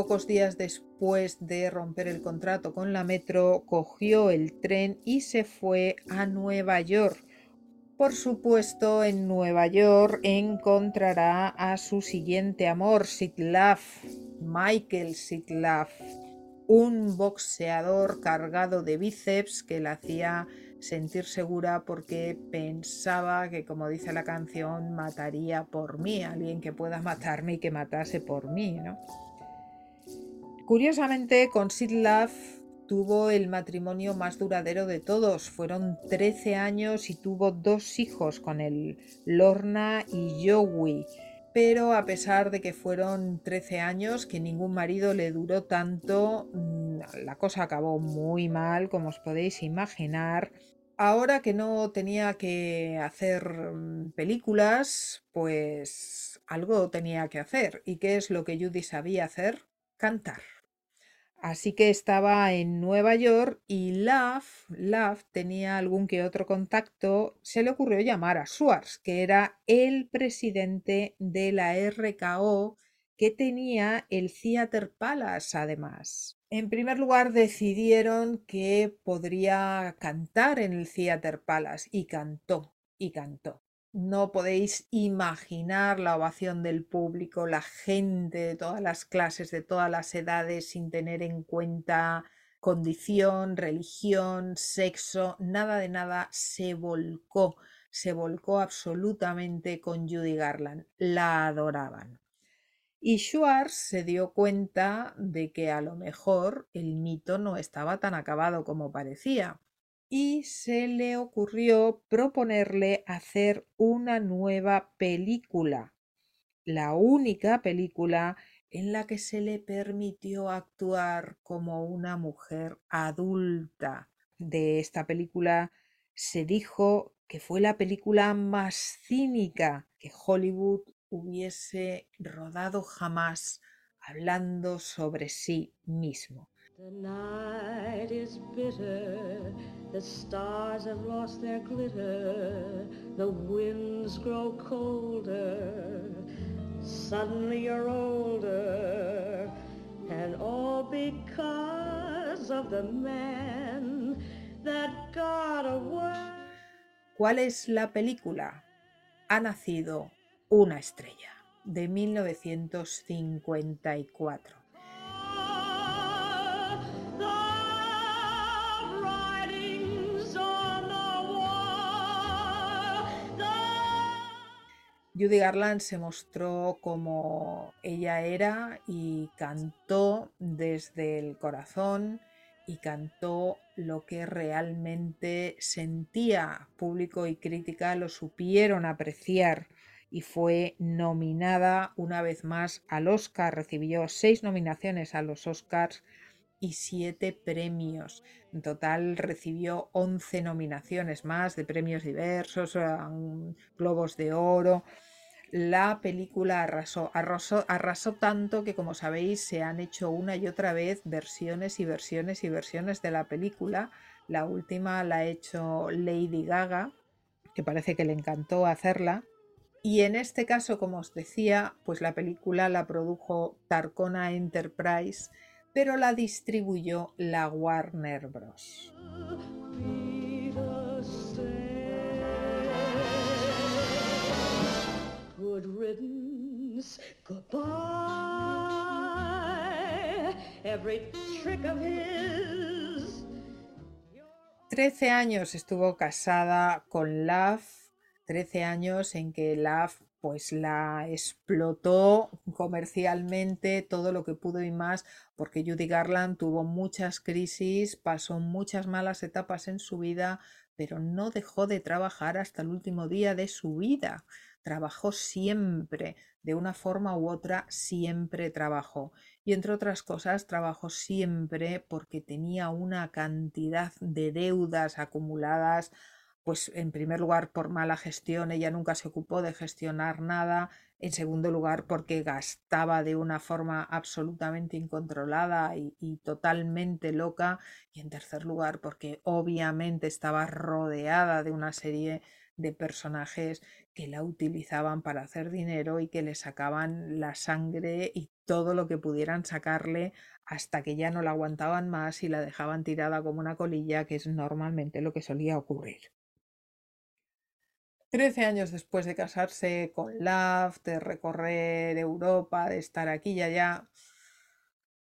[SPEAKER 1] Pocos días después de romper el contrato con la Metro, cogió el tren y se fue a Nueva York. Por supuesto, en Nueva York encontrará a su siguiente amor, Sitlaf, Michael Sitlaf, un boxeador cargado de bíceps que la hacía sentir segura porque pensaba que, como dice la canción, mataría por mí, alguien que pueda matarme y que matase por mí, ¿no? Curiosamente, con Sid Love tuvo el matrimonio más duradero de todos. Fueron 13 años y tuvo dos hijos con él, Lorna y Joey. Pero a pesar de que fueron 13 años, que ningún marido le duró tanto, mm, la cosa acabó muy mal, como os podéis imaginar. Ahora que no tenía que hacer mm, películas, pues algo tenía que hacer. ¿Y qué es lo que Judy sabía hacer? Cantar. Así que estaba en Nueva York y Love, Love tenía algún que otro contacto. Se le ocurrió llamar a Schwartz, que era el presidente de la RKO que tenía el Theater Palace además. En primer lugar decidieron que podría cantar en el Theater Palace y cantó y cantó. No podéis imaginar la ovación del público, la gente de todas las clases, de todas las edades, sin tener en cuenta condición, religión, sexo, nada de nada, se volcó, se volcó absolutamente con Judy Garland, la adoraban. Y Schwartz se dio cuenta de que a lo mejor el mito no estaba tan acabado como parecía y se le ocurrió proponerle hacer una nueva película, la única película en la que se le permitió actuar como una mujer adulta. De esta película se dijo que fue la película más cínica que Hollywood hubiese rodado jamás hablando sobre sí mismo. The night is bitter, the stars have lost their glitter, the winds grow colder, suddenly you're older, and all because of the man that got away. ¿Cuál es la película? Ha nacido una estrella de 1954. Judy Garland se mostró como ella era y cantó desde el corazón y cantó lo que realmente sentía. Público y crítica lo supieron apreciar y fue nominada una vez más al Oscar. Recibió seis nominaciones a los Oscars y siete premios. En total recibió 11 nominaciones más de premios diversos, globos de oro. La película arrasó, arrasó, tanto que, como sabéis, se han hecho una y otra vez versiones y versiones y versiones de la película. La última la ha hecho Lady Gaga, que parece que le encantó hacerla. Y en este caso, como os decía, pues la película la produjo Tarcona Enterprise, pero la distribuyó la Warner Bros. Trece años estuvo casada con Love, trece años en que Love pues la explotó comercialmente todo lo que pudo y más, porque Judy Garland tuvo muchas crisis, pasó muchas malas etapas en su vida, pero no dejó de trabajar hasta el último día de su vida. Trabajó siempre, de una forma u otra, siempre trabajó. Y entre otras cosas, trabajó siempre porque tenía una cantidad de deudas acumuladas pues en primer lugar por mala gestión, ella nunca se ocupó de gestionar nada, en segundo lugar porque gastaba de una forma absolutamente incontrolada y, totalmente loca, y en tercer lugar porque obviamente estaba rodeada de una serie de personajes que la utilizaban para hacer dinero y que le sacaban la sangre y todo lo que pudieran sacarle hasta que ya no la aguantaban más y la dejaban tirada como una colilla, que es normalmente lo que solía ocurrir. Trece años después de casarse con Love, de recorrer Europa, de estar aquí y allá,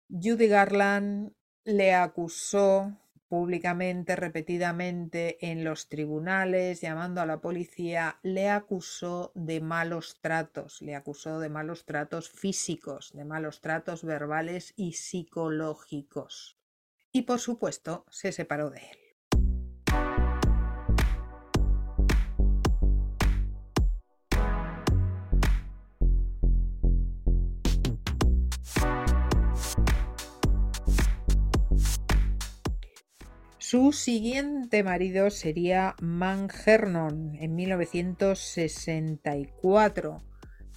[SPEAKER 1] Judy Garland le acusó públicamente, repetidamente en los tribunales, llamando a la policía, le acusó de malos tratos, le acusó de malos tratos físicos, de malos tratos verbales y psicológicos. Y por supuesto, se separó de él. Su siguiente marido sería Man Hernon en 1964,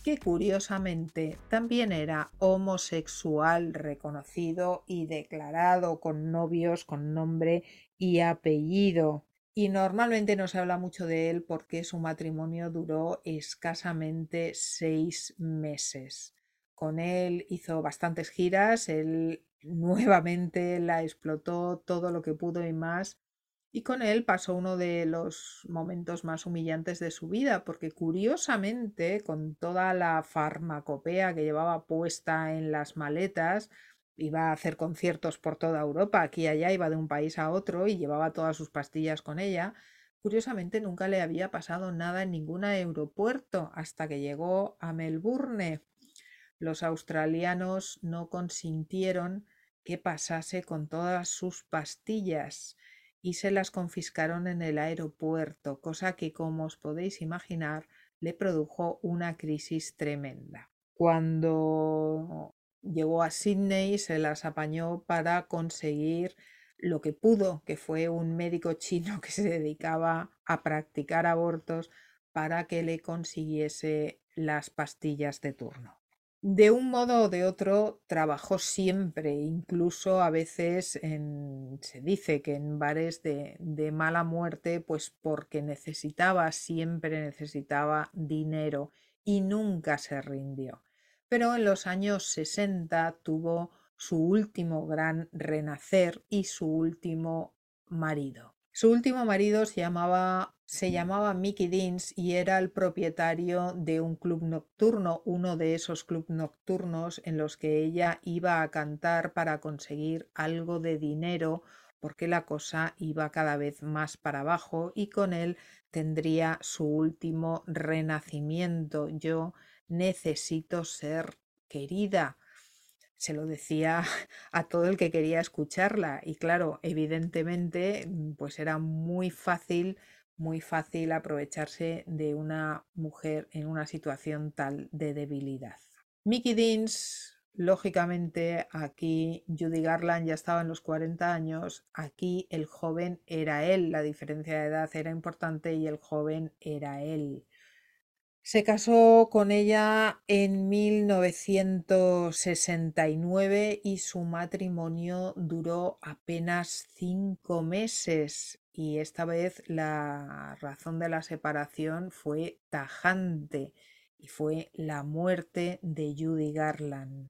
[SPEAKER 1] que curiosamente también era homosexual reconocido y declarado con novios con nombre y apellido. Y normalmente no se habla mucho de él porque su matrimonio duró escasamente seis meses. Con él hizo bastantes giras, nuevamente la explotó todo lo que pudo y más. Y con él pasó uno de los momentos más humillantes de su vida, porque curiosamente, con toda la farmacopea que llevaba puesta en las maletas, iba a hacer conciertos por toda Europa, aquí y allá, iba de un país a otro y llevaba todas sus pastillas con ella. Curiosamente nunca le había pasado nada en ningún aeropuerto hasta que llegó a Melbourne. Los australianos no consintieron que pasase con todas sus pastillas y se las confiscaron en el aeropuerto, cosa que, como os podéis imaginar, le produjo una crisis tremenda. Cuando llegó a Sydney se las apañó para conseguir lo que pudo, que fue un médico chino que se dedicaba a practicar abortos para que le consiguiese las pastillas de turno. De un modo o de otro trabajó siempre, incluso a veces se dice que en bares de, de mala muerte, pues porque necesitaba, siempre necesitaba dinero y nunca se rindió. Pero en los años 60 tuvo su último gran renacer y su último marido. Su último marido se llamaba, se llamaba Mickey Deans y era el propietario de un club nocturno, uno de esos clubes nocturnos en los que ella iba a cantar para conseguir algo de dinero porque la cosa iba cada vez más para abajo y con él tendría su último renacimiento. Yo necesito ser querida. se lo decía a todo el que quería escucharla y claro, evidentemente pues era muy fácil muy fácil aprovecharse de una mujer en una situación tal de debilidad. Mickey Deans, lógicamente, aquí Judy Garland ya estaba en los 40 años, aquí el joven era él, la diferencia de edad era importante y el joven era él. Se casó con ella en 1969 y su matrimonio duró apenas cinco meses y esta vez la razón de la separación fue tajante y fue la muerte de Judy Garland.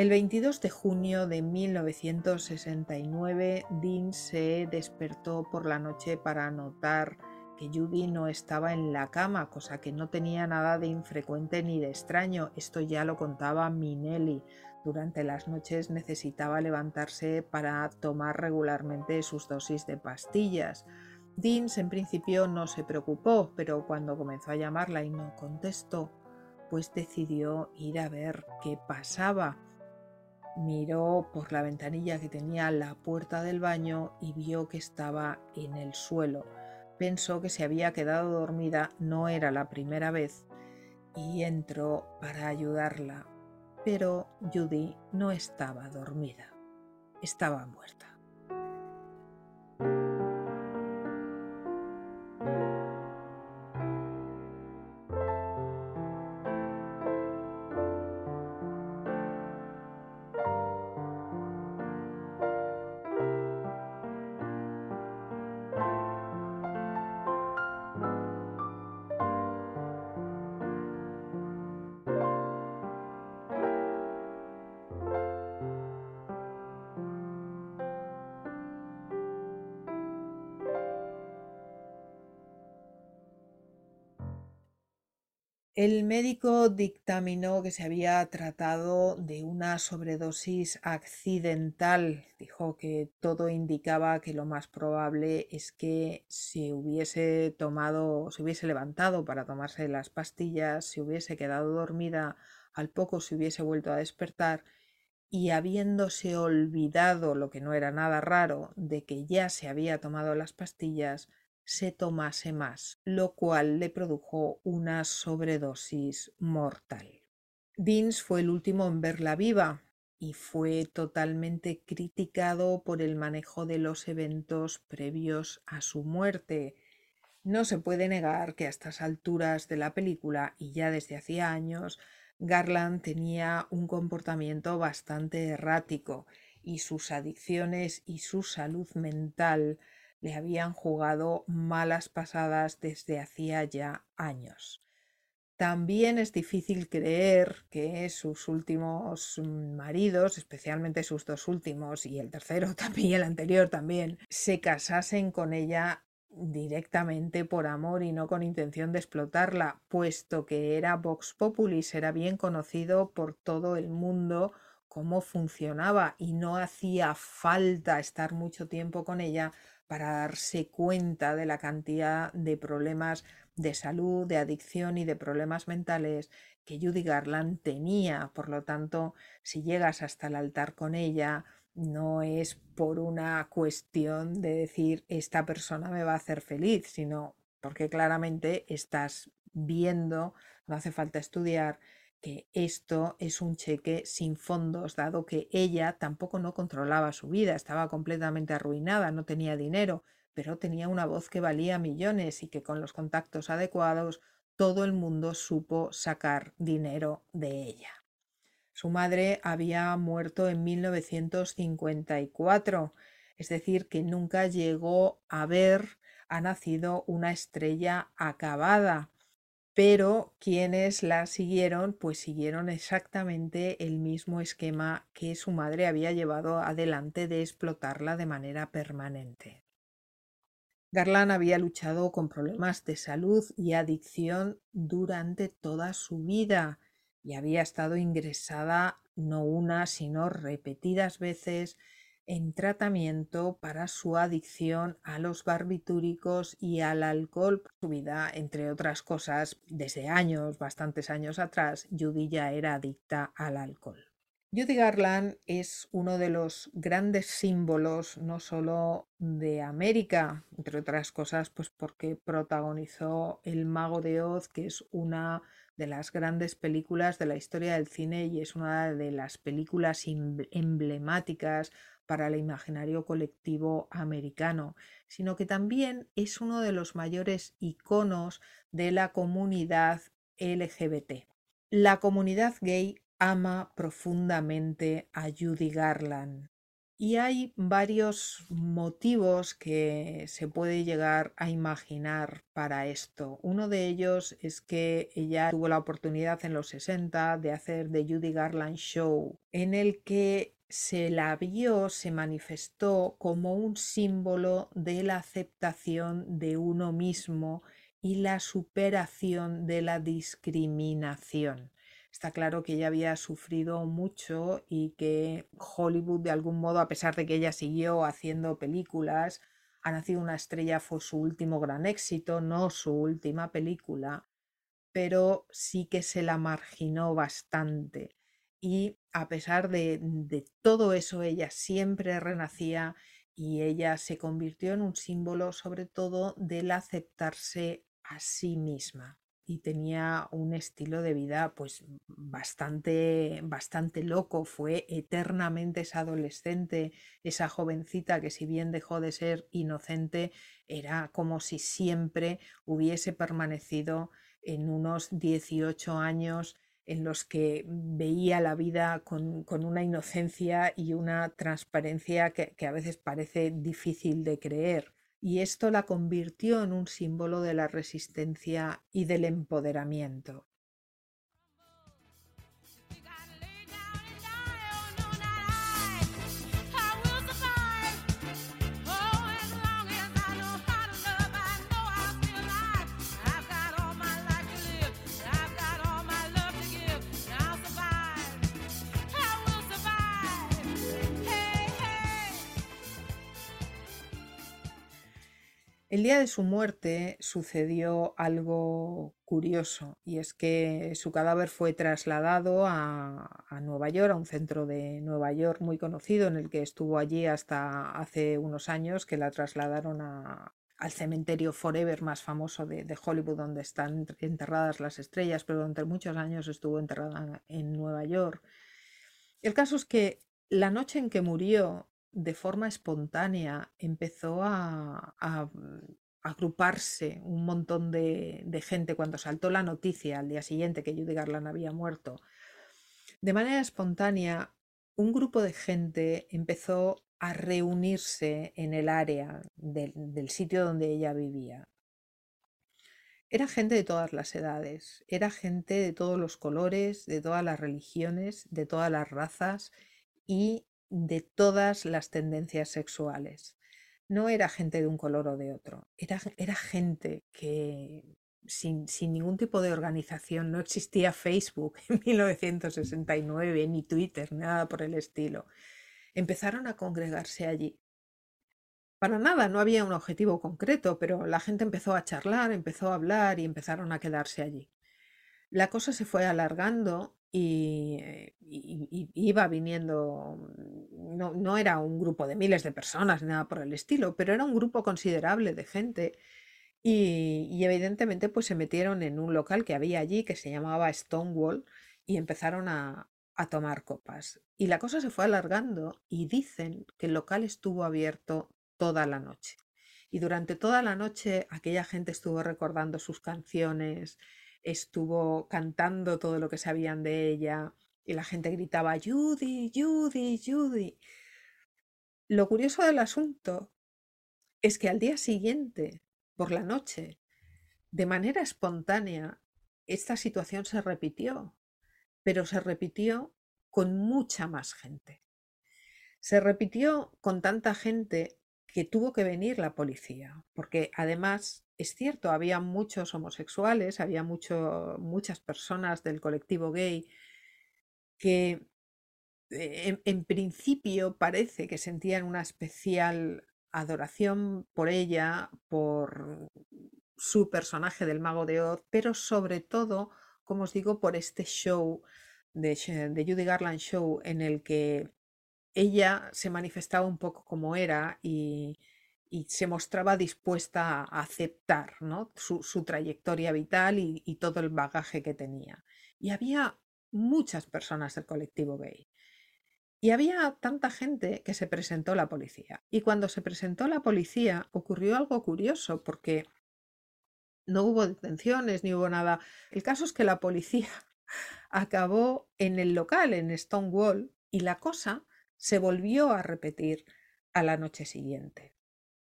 [SPEAKER 1] El 22 de junio de 1969, Dean se despertó por la noche para notar que Judy no estaba en la cama, cosa que no tenía nada de infrecuente ni de extraño. Esto ya lo contaba Minelli. Durante las noches necesitaba levantarse para tomar regularmente sus dosis de pastillas. Deans en principio no se preocupó, pero cuando comenzó a llamarla y no contestó, pues decidió ir a ver qué pasaba. Miró por la ventanilla que tenía la puerta del baño y vio que estaba en el suelo. Pensó que se había quedado dormida, no era la primera vez, y entró para ayudarla. Pero Judy no estaba dormida, estaba muerta. El médico dictaminó que se había tratado de una sobredosis accidental. Dijo que todo indicaba que lo más probable es que se hubiese tomado, se hubiese levantado para tomarse las pastillas, se hubiese quedado dormida, al poco se hubiese vuelto a despertar y habiéndose olvidado, lo que no era nada raro, de que ya se había tomado las pastillas, se tomase más, lo cual le produjo una sobredosis mortal. Deans fue el último en verla viva y fue totalmente criticado por el manejo de los eventos previos a su muerte. No se puede negar que a estas alturas de la película y ya desde hacía años, Garland tenía un comportamiento bastante errático y sus adicciones y su salud mental le habían jugado malas pasadas desde hacía ya años. También es difícil creer que sus últimos maridos, especialmente sus dos últimos y el tercero también el anterior también, se casasen con ella directamente por amor y no con intención de explotarla, puesto que era Vox Populis, era bien conocido por todo el mundo cómo funcionaba y no hacía falta estar mucho tiempo con ella para darse cuenta de la cantidad de problemas de salud, de adicción y de problemas mentales que Judy Garland tenía. Por lo tanto, si llegas hasta el altar con ella, no es por una cuestión de decir esta persona me va a hacer feliz, sino porque claramente estás viendo, no hace falta estudiar, que esto es un cheque sin fondos, dado que ella tampoco no controlaba su vida, estaba completamente arruinada, no tenía dinero, pero tenía una voz que valía millones y que con los contactos adecuados todo el mundo supo sacar dinero de ella. Su madre había muerto en 1954, es decir, que nunca llegó a ver ha nacido una estrella acabada pero quienes la siguieron, pues siguieron exactamente el mismo esquema que su madre había llevado adelante de explotarla de manera permanente. Garland había luchado con problemas de salud y adicción durante toda su vida y había estado ingresada no una, sino repetidas veces en tratamiento para su adicción a los barbitúricos y al alcohol. Su vida, entre otras cosas, desde años, bastantes años atrás, Judy ya era adicta al alcohol. Judy Garland es uno de los grandes símbolos no solo de América, entre otras cosas, pues porque protagonizó El Mago de Oz, que es una de las grandes películas de la historia del cine y es una de las películas emblemáticas para el imaginario colectivo americano, sino que también es uno de los mayores iconos de la comunidad LGBT. La comunidad gay ama profundamente a Judy Garland y hay varios motivos que se puede llegar a imaginar para esto. Uno de ellos es que ella tuvo la oportunidad en los 60 de hacer The Judy Garland Show, en el que se la vio, se manifestó como un símbolo de la aceptación de uno mismo y la superación de la discriminación. Está claro que ella había sufrido mucho y que Hollywood de algún modo, a pesar de que ella siguió haciendo películas, ha nacido una estrella fue su último gran éxito, no su última película, pero sí que se la marginó bastante y a pesar de, todo eso, ella siempre renacía y ella se convirtió en un símbolo sobre todo del aceptarse a sí misma y tenía un estilo de vida pues bastante bastante loco. Fue eternamente esa adolescente esa jovencita que si bien dejó de ser inocente era como si siempre hubiese permanecido en unos 18 años en los que veía la vida con, una inocencia y una transparencia que, que a veces parece difícil de creer. Y esto la convirtió en un símbolo de la resistencia y del empoderamiento. El día de su muerte sucedió algo curioso y es que su cadáver fue trasladado a, Nueva York, a un centro de Nueva York muy conocido en el que estuvo allí hasta hace unos años que la trasladaron al cementerio Forever más famoso de, de, Hollywood donde están enterradas las estrellas, pero durante muchos años estuvo enterrada en Nueva York. El caso es que la noche en que murió de forma espontánea empezó a, mm, agruparse un montón de, gente cuando saltó la noticia al día siguiente que Judy Garland había muerto. De manera espontánea, un grupo de gente empezó a reunirse en el área del sitio donde ella vivía. Era gente de todas las edades, era gente de todos los colores, de todas las religiones, de todas las razas y de todas las tendencias sexuales. No era gente de un color o de otro, era, era gente que sin, sin, ningún tipo de organización, no existía Facebook en 1969, ni Twitter, nada por el estilo. Empezaron a congregarse allí. Para nada, no había un objetivo concreto, pero la gente empezó a charlar, empezó a hablar y empezaron a quedarse allí. La cosa se fue alargando y, iba viniendo, mm, no, no, era un grupo de miles de personas, nada por el estilo, pero era un grupo considerable de gente y, evidentemente pues se metieron en un local que había allí que se llamaba Stonewall y empezaron a, a tomar copas. Y la cosa se fue alargando y dicen que el local estuvo abierto toda la noche. Y durante toda la noche aquella gente estuvo recordando sus canciones, estuvo cantando todo lo que sabían de ella y la gente gritaba Judy, Judy, Judy. Lo curioso del asunto es que al día siguiente, por la noche, de manera espontánea, esta situación se repitió, pero se repitió con mucha más gente. Se repitió con tanta gente que tuvo que venir la policía, porque además es cierto, había muchos homosexuales, había mucho, muchas personas del colectivo gay que eh, en, principio parece que sentían una especial adoración por ella, por su personaje del Mago de Oz, pero sobre todo, como os digo, por este show de, de Judy Garland Show en el que ella se manifestaba un poco como era y, se mostraba dispuesta a aceptar su trayectoria vital y, y todo el bagaje que tenía. Y había muchas personas del colectivo gay. Y había tanta gente que se presentó la policía. Y cuando se presentó la policía ocurrió algo curioso porque no hubo detenciones ni hubo nada. El caso es que la policía acabó en el local, en Stonewall, y la cosa se volvió a repetir a la noche siguiente.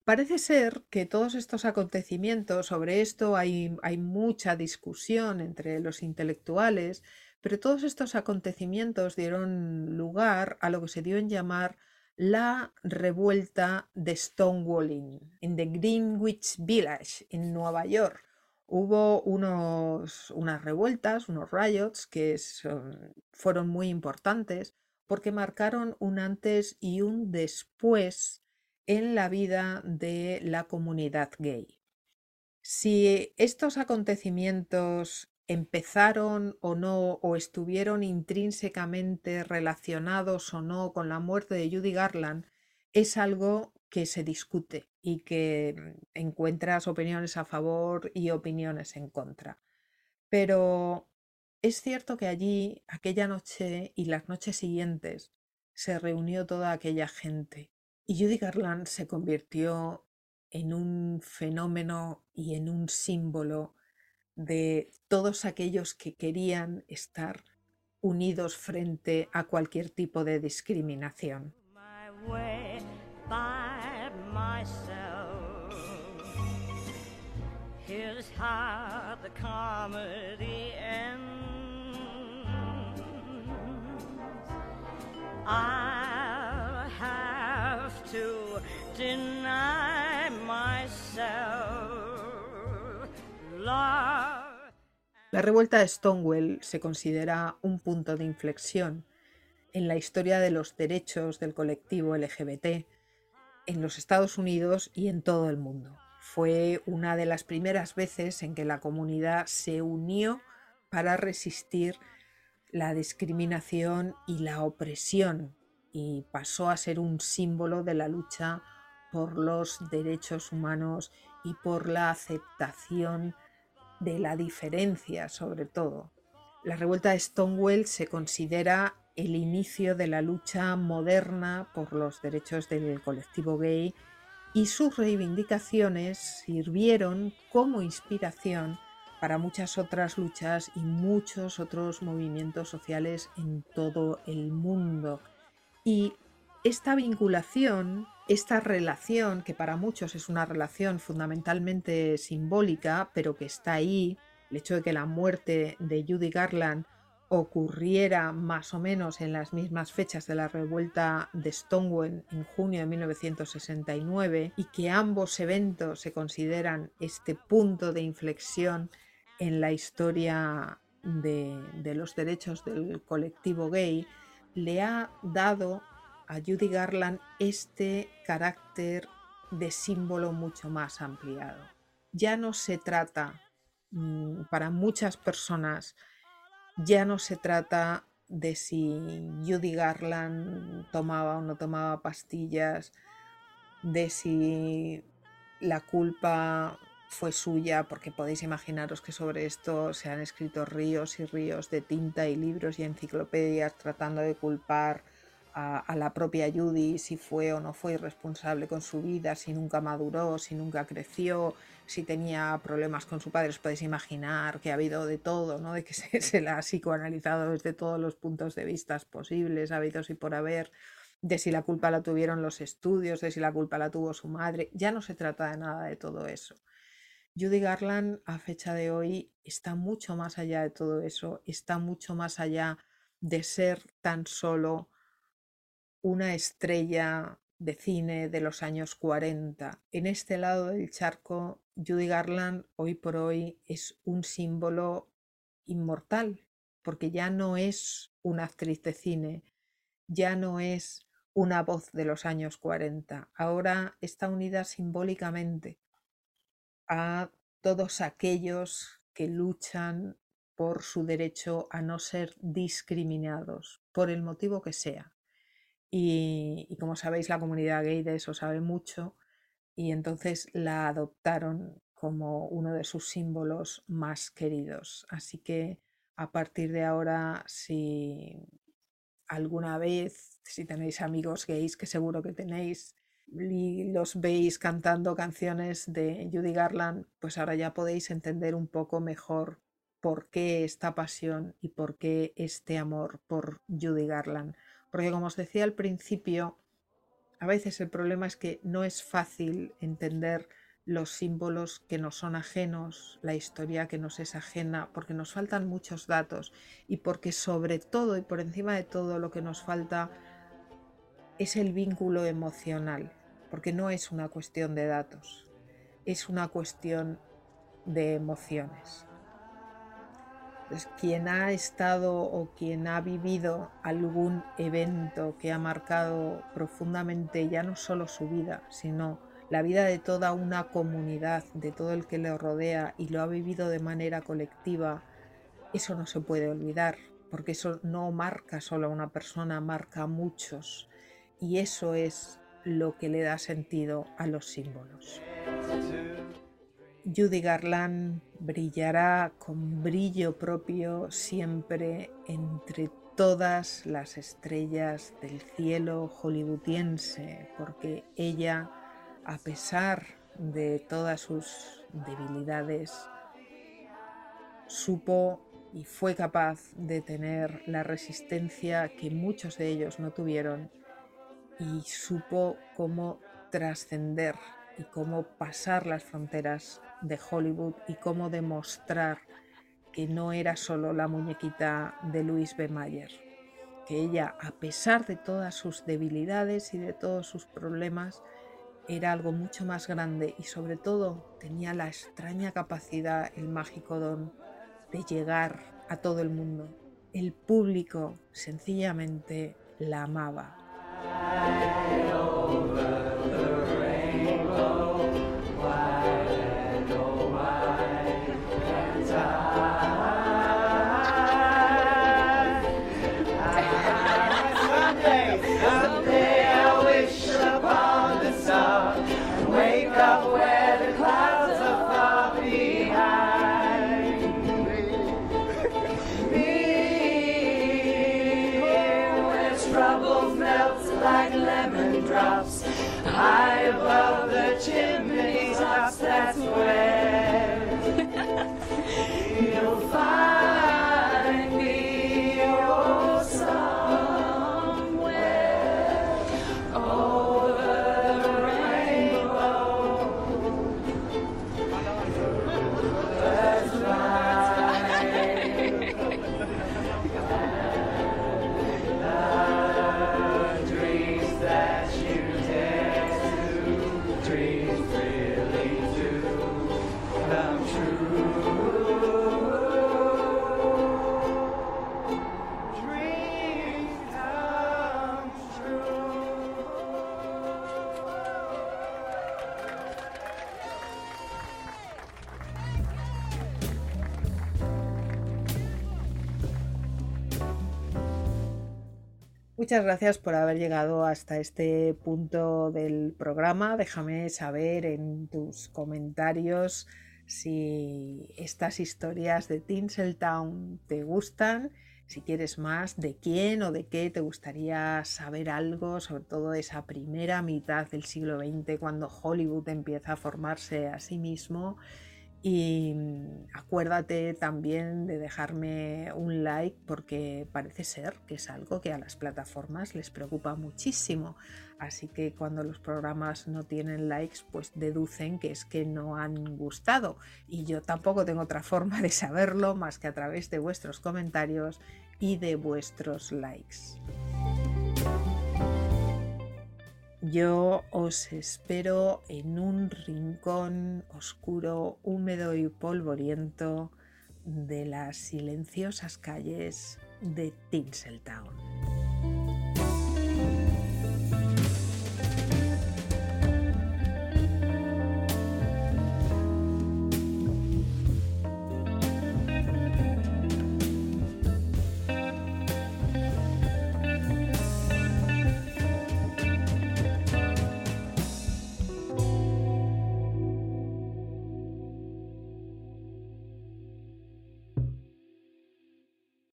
[SPEAKER 1] Parece ser que todos estos acontecimientos, sobre esto hay, mucha discusión entre los intelectuales, pero todos estos acontecimientos dieron lugar a lo que se dio en llamar la revuelta de Stonewalling en the Greenwich Village, en Nueva York. Hubo unos, unas revueltas, unos riots que fueron muy importantes porque marcaron un antes y un después en la vida de la comunidad gay. Si estos acontecimientos empezaron o no, o estuvieron intrínsecamente relacionados o no con la muerte de Judy Garland, es algo que se discute y que mm, encuentras opiniones a favor y opiniones en contra. Pero es cierto que allí, aquella noche y las noches siguientes, se reunió toda aquella gente y Judy Garland se convirtió en un fenómeno y en un símbolo de todos aquellos que querían estar unidos frente a cualquier tipo de discriminación.
[SPEAKER 6] To deny myself.
[SPEAKER 1] La revuelta de Stonewall se considera un punto de inflexión en la historia de los derechos del colectivo LGBT en los Estados Unidos y en todo el mundo. Fue una de las primeras veces en que la comunidad se unió para resistir la discriminación y la opresión y pasó a ser un símbolo de la lucha por los derechos humanos y por la aceptación de la diferencia sobre todo. La revuelta de Stonewall se considera el inicio de la lucha moderna por los derechos del colectivo gay y sus reivindicaciones sirvieron como inspiración para muchas otras luchas y muchos otros movimientos sociales en todo el mundo. Y esta vinculación, esta relación, que para muchos es una relación fundamentalmente simbólica, pero que está ahí, el hecho de que la muerte de Judy Garland ocurriera más o menos en las mismas fechas de la revuelta de Stonewall en junio de 1969 y que ambos eventos se consideran este punto de inflexión en la historia de, los derechos del colectivo gay, le ha dado a Judy Garland este carácter de símbolo mucho más ampliado. Ya no se trata, mm, para muchas personas, ya no se trata de si Judy Garland tomaba o no tomaba pastillas, de si la culpa fue suya, porque podéis imaginaros que sobre esto se han escrito ríos y ríos de tinta y libros y enciclopedias tratando de culpar a, a la propia Judy si fue o no fue irresponsable con su vida, si nunca maduró, si nunca creció, si tenía problemas con su padre. Os podéis imaginar que ha habido de todo, ¿no? De que se, se la ha psicoanalizado desde todos los puntos de vista posibles, habidos y por haber, de si la culpa la tuvieron los estudios, de si la culpa la tuvo su madre. Ya no se trata de nada de todo eso. Judy Garland a fecha de hoy está mucho más allá de todo eso, está mucho más allá de ser tan solo una estrella de cine de los años 40. En este lado del charco, Judy Garland hoy por hoy es un símbolo inmortal, porque ya no es una actriz de cine, ya no es una voz de los años 40, ahora está unida simbólicamente a todos aquellos que luchan por su derecho a no ser discriminados, por el motivo que sea. Y, como sabéis, la comunidad gay de eso sabe mucho y entonces la adoptaron como uno de sus símbolos más queridos. Así que a partir de ahora, si alguna vez, si tenéis amigos gays, que seguro que tenéis, y los veis cantando canciones de Judy Garland, pues ahora ya podéis entender un poco mejor por qué esta pasión y por qué este amor por Judy Garland. Porque como os decía al principio, a veces el problema es que no es fácil entender los símbolos que nos son ajenos, la historia que nos es ajena, porque nos faltan muchos datos y porque sobre todo y por encima de todo lo que nos falta es el vínculo emocional, porque no es una cuestión de datos, es una cuestión de emociones. quien ha estado o quien ha vivido algún evento que ha marcado profundamente ya no solo su vida, sino la vida de toda una comunidad, de todo el que le rodea y lo ha vivido de manera colectiva, eso no se puede olvidar, porque eso no marca solo a una persona, marca a muchos. Y eso es lo que le da sentido a los símbolos. Judy Garland brillará con brillo propio siempre entre todas las estrellas del cielo hollywoodiense, porque ella a pesar de todas sus debilidades, supo y fue capaz de tener la resistencia que muchos de ellos no tuvieron y supo cómo trascender y cómo pasar las fronteras de Hollywood y cómo demostrar que no era solo la muñequita de Louis B. Mayer, que ella, a pesar de todas sus debilidades y de todos sus problemas, era algo mucho más grande y sobre todo tenía la extraña capacidad, el mágico don de llegar a todo el mundo. El público sencillamente la amaba. Fly over. Muchas gracias por haber llegado hasta este punto del programa. Déjame saber en tus comentarios si estas historias de Tinseltown te gustan, si quieres más, de quién o de qué te gustaría saber algo, sobre todo esa primera mitad del siglo XX, cuando Hollywood empieza a formarse a sí mismo y mm, acuérdate también de dejarme un like porque parece ser que es algo que a las plataformas les preocupa muchísimo. Así que cuando los programas no tienen likes, pues deducen que es que no han gustado. Y yo tampoco tengo otra forma de saberlo más que a través de vuestros comentarios y de vuestros likes. Yo os espero en un rincón oscuro, húmedo y polvoriento de las silenciosas calles de Tinseltown.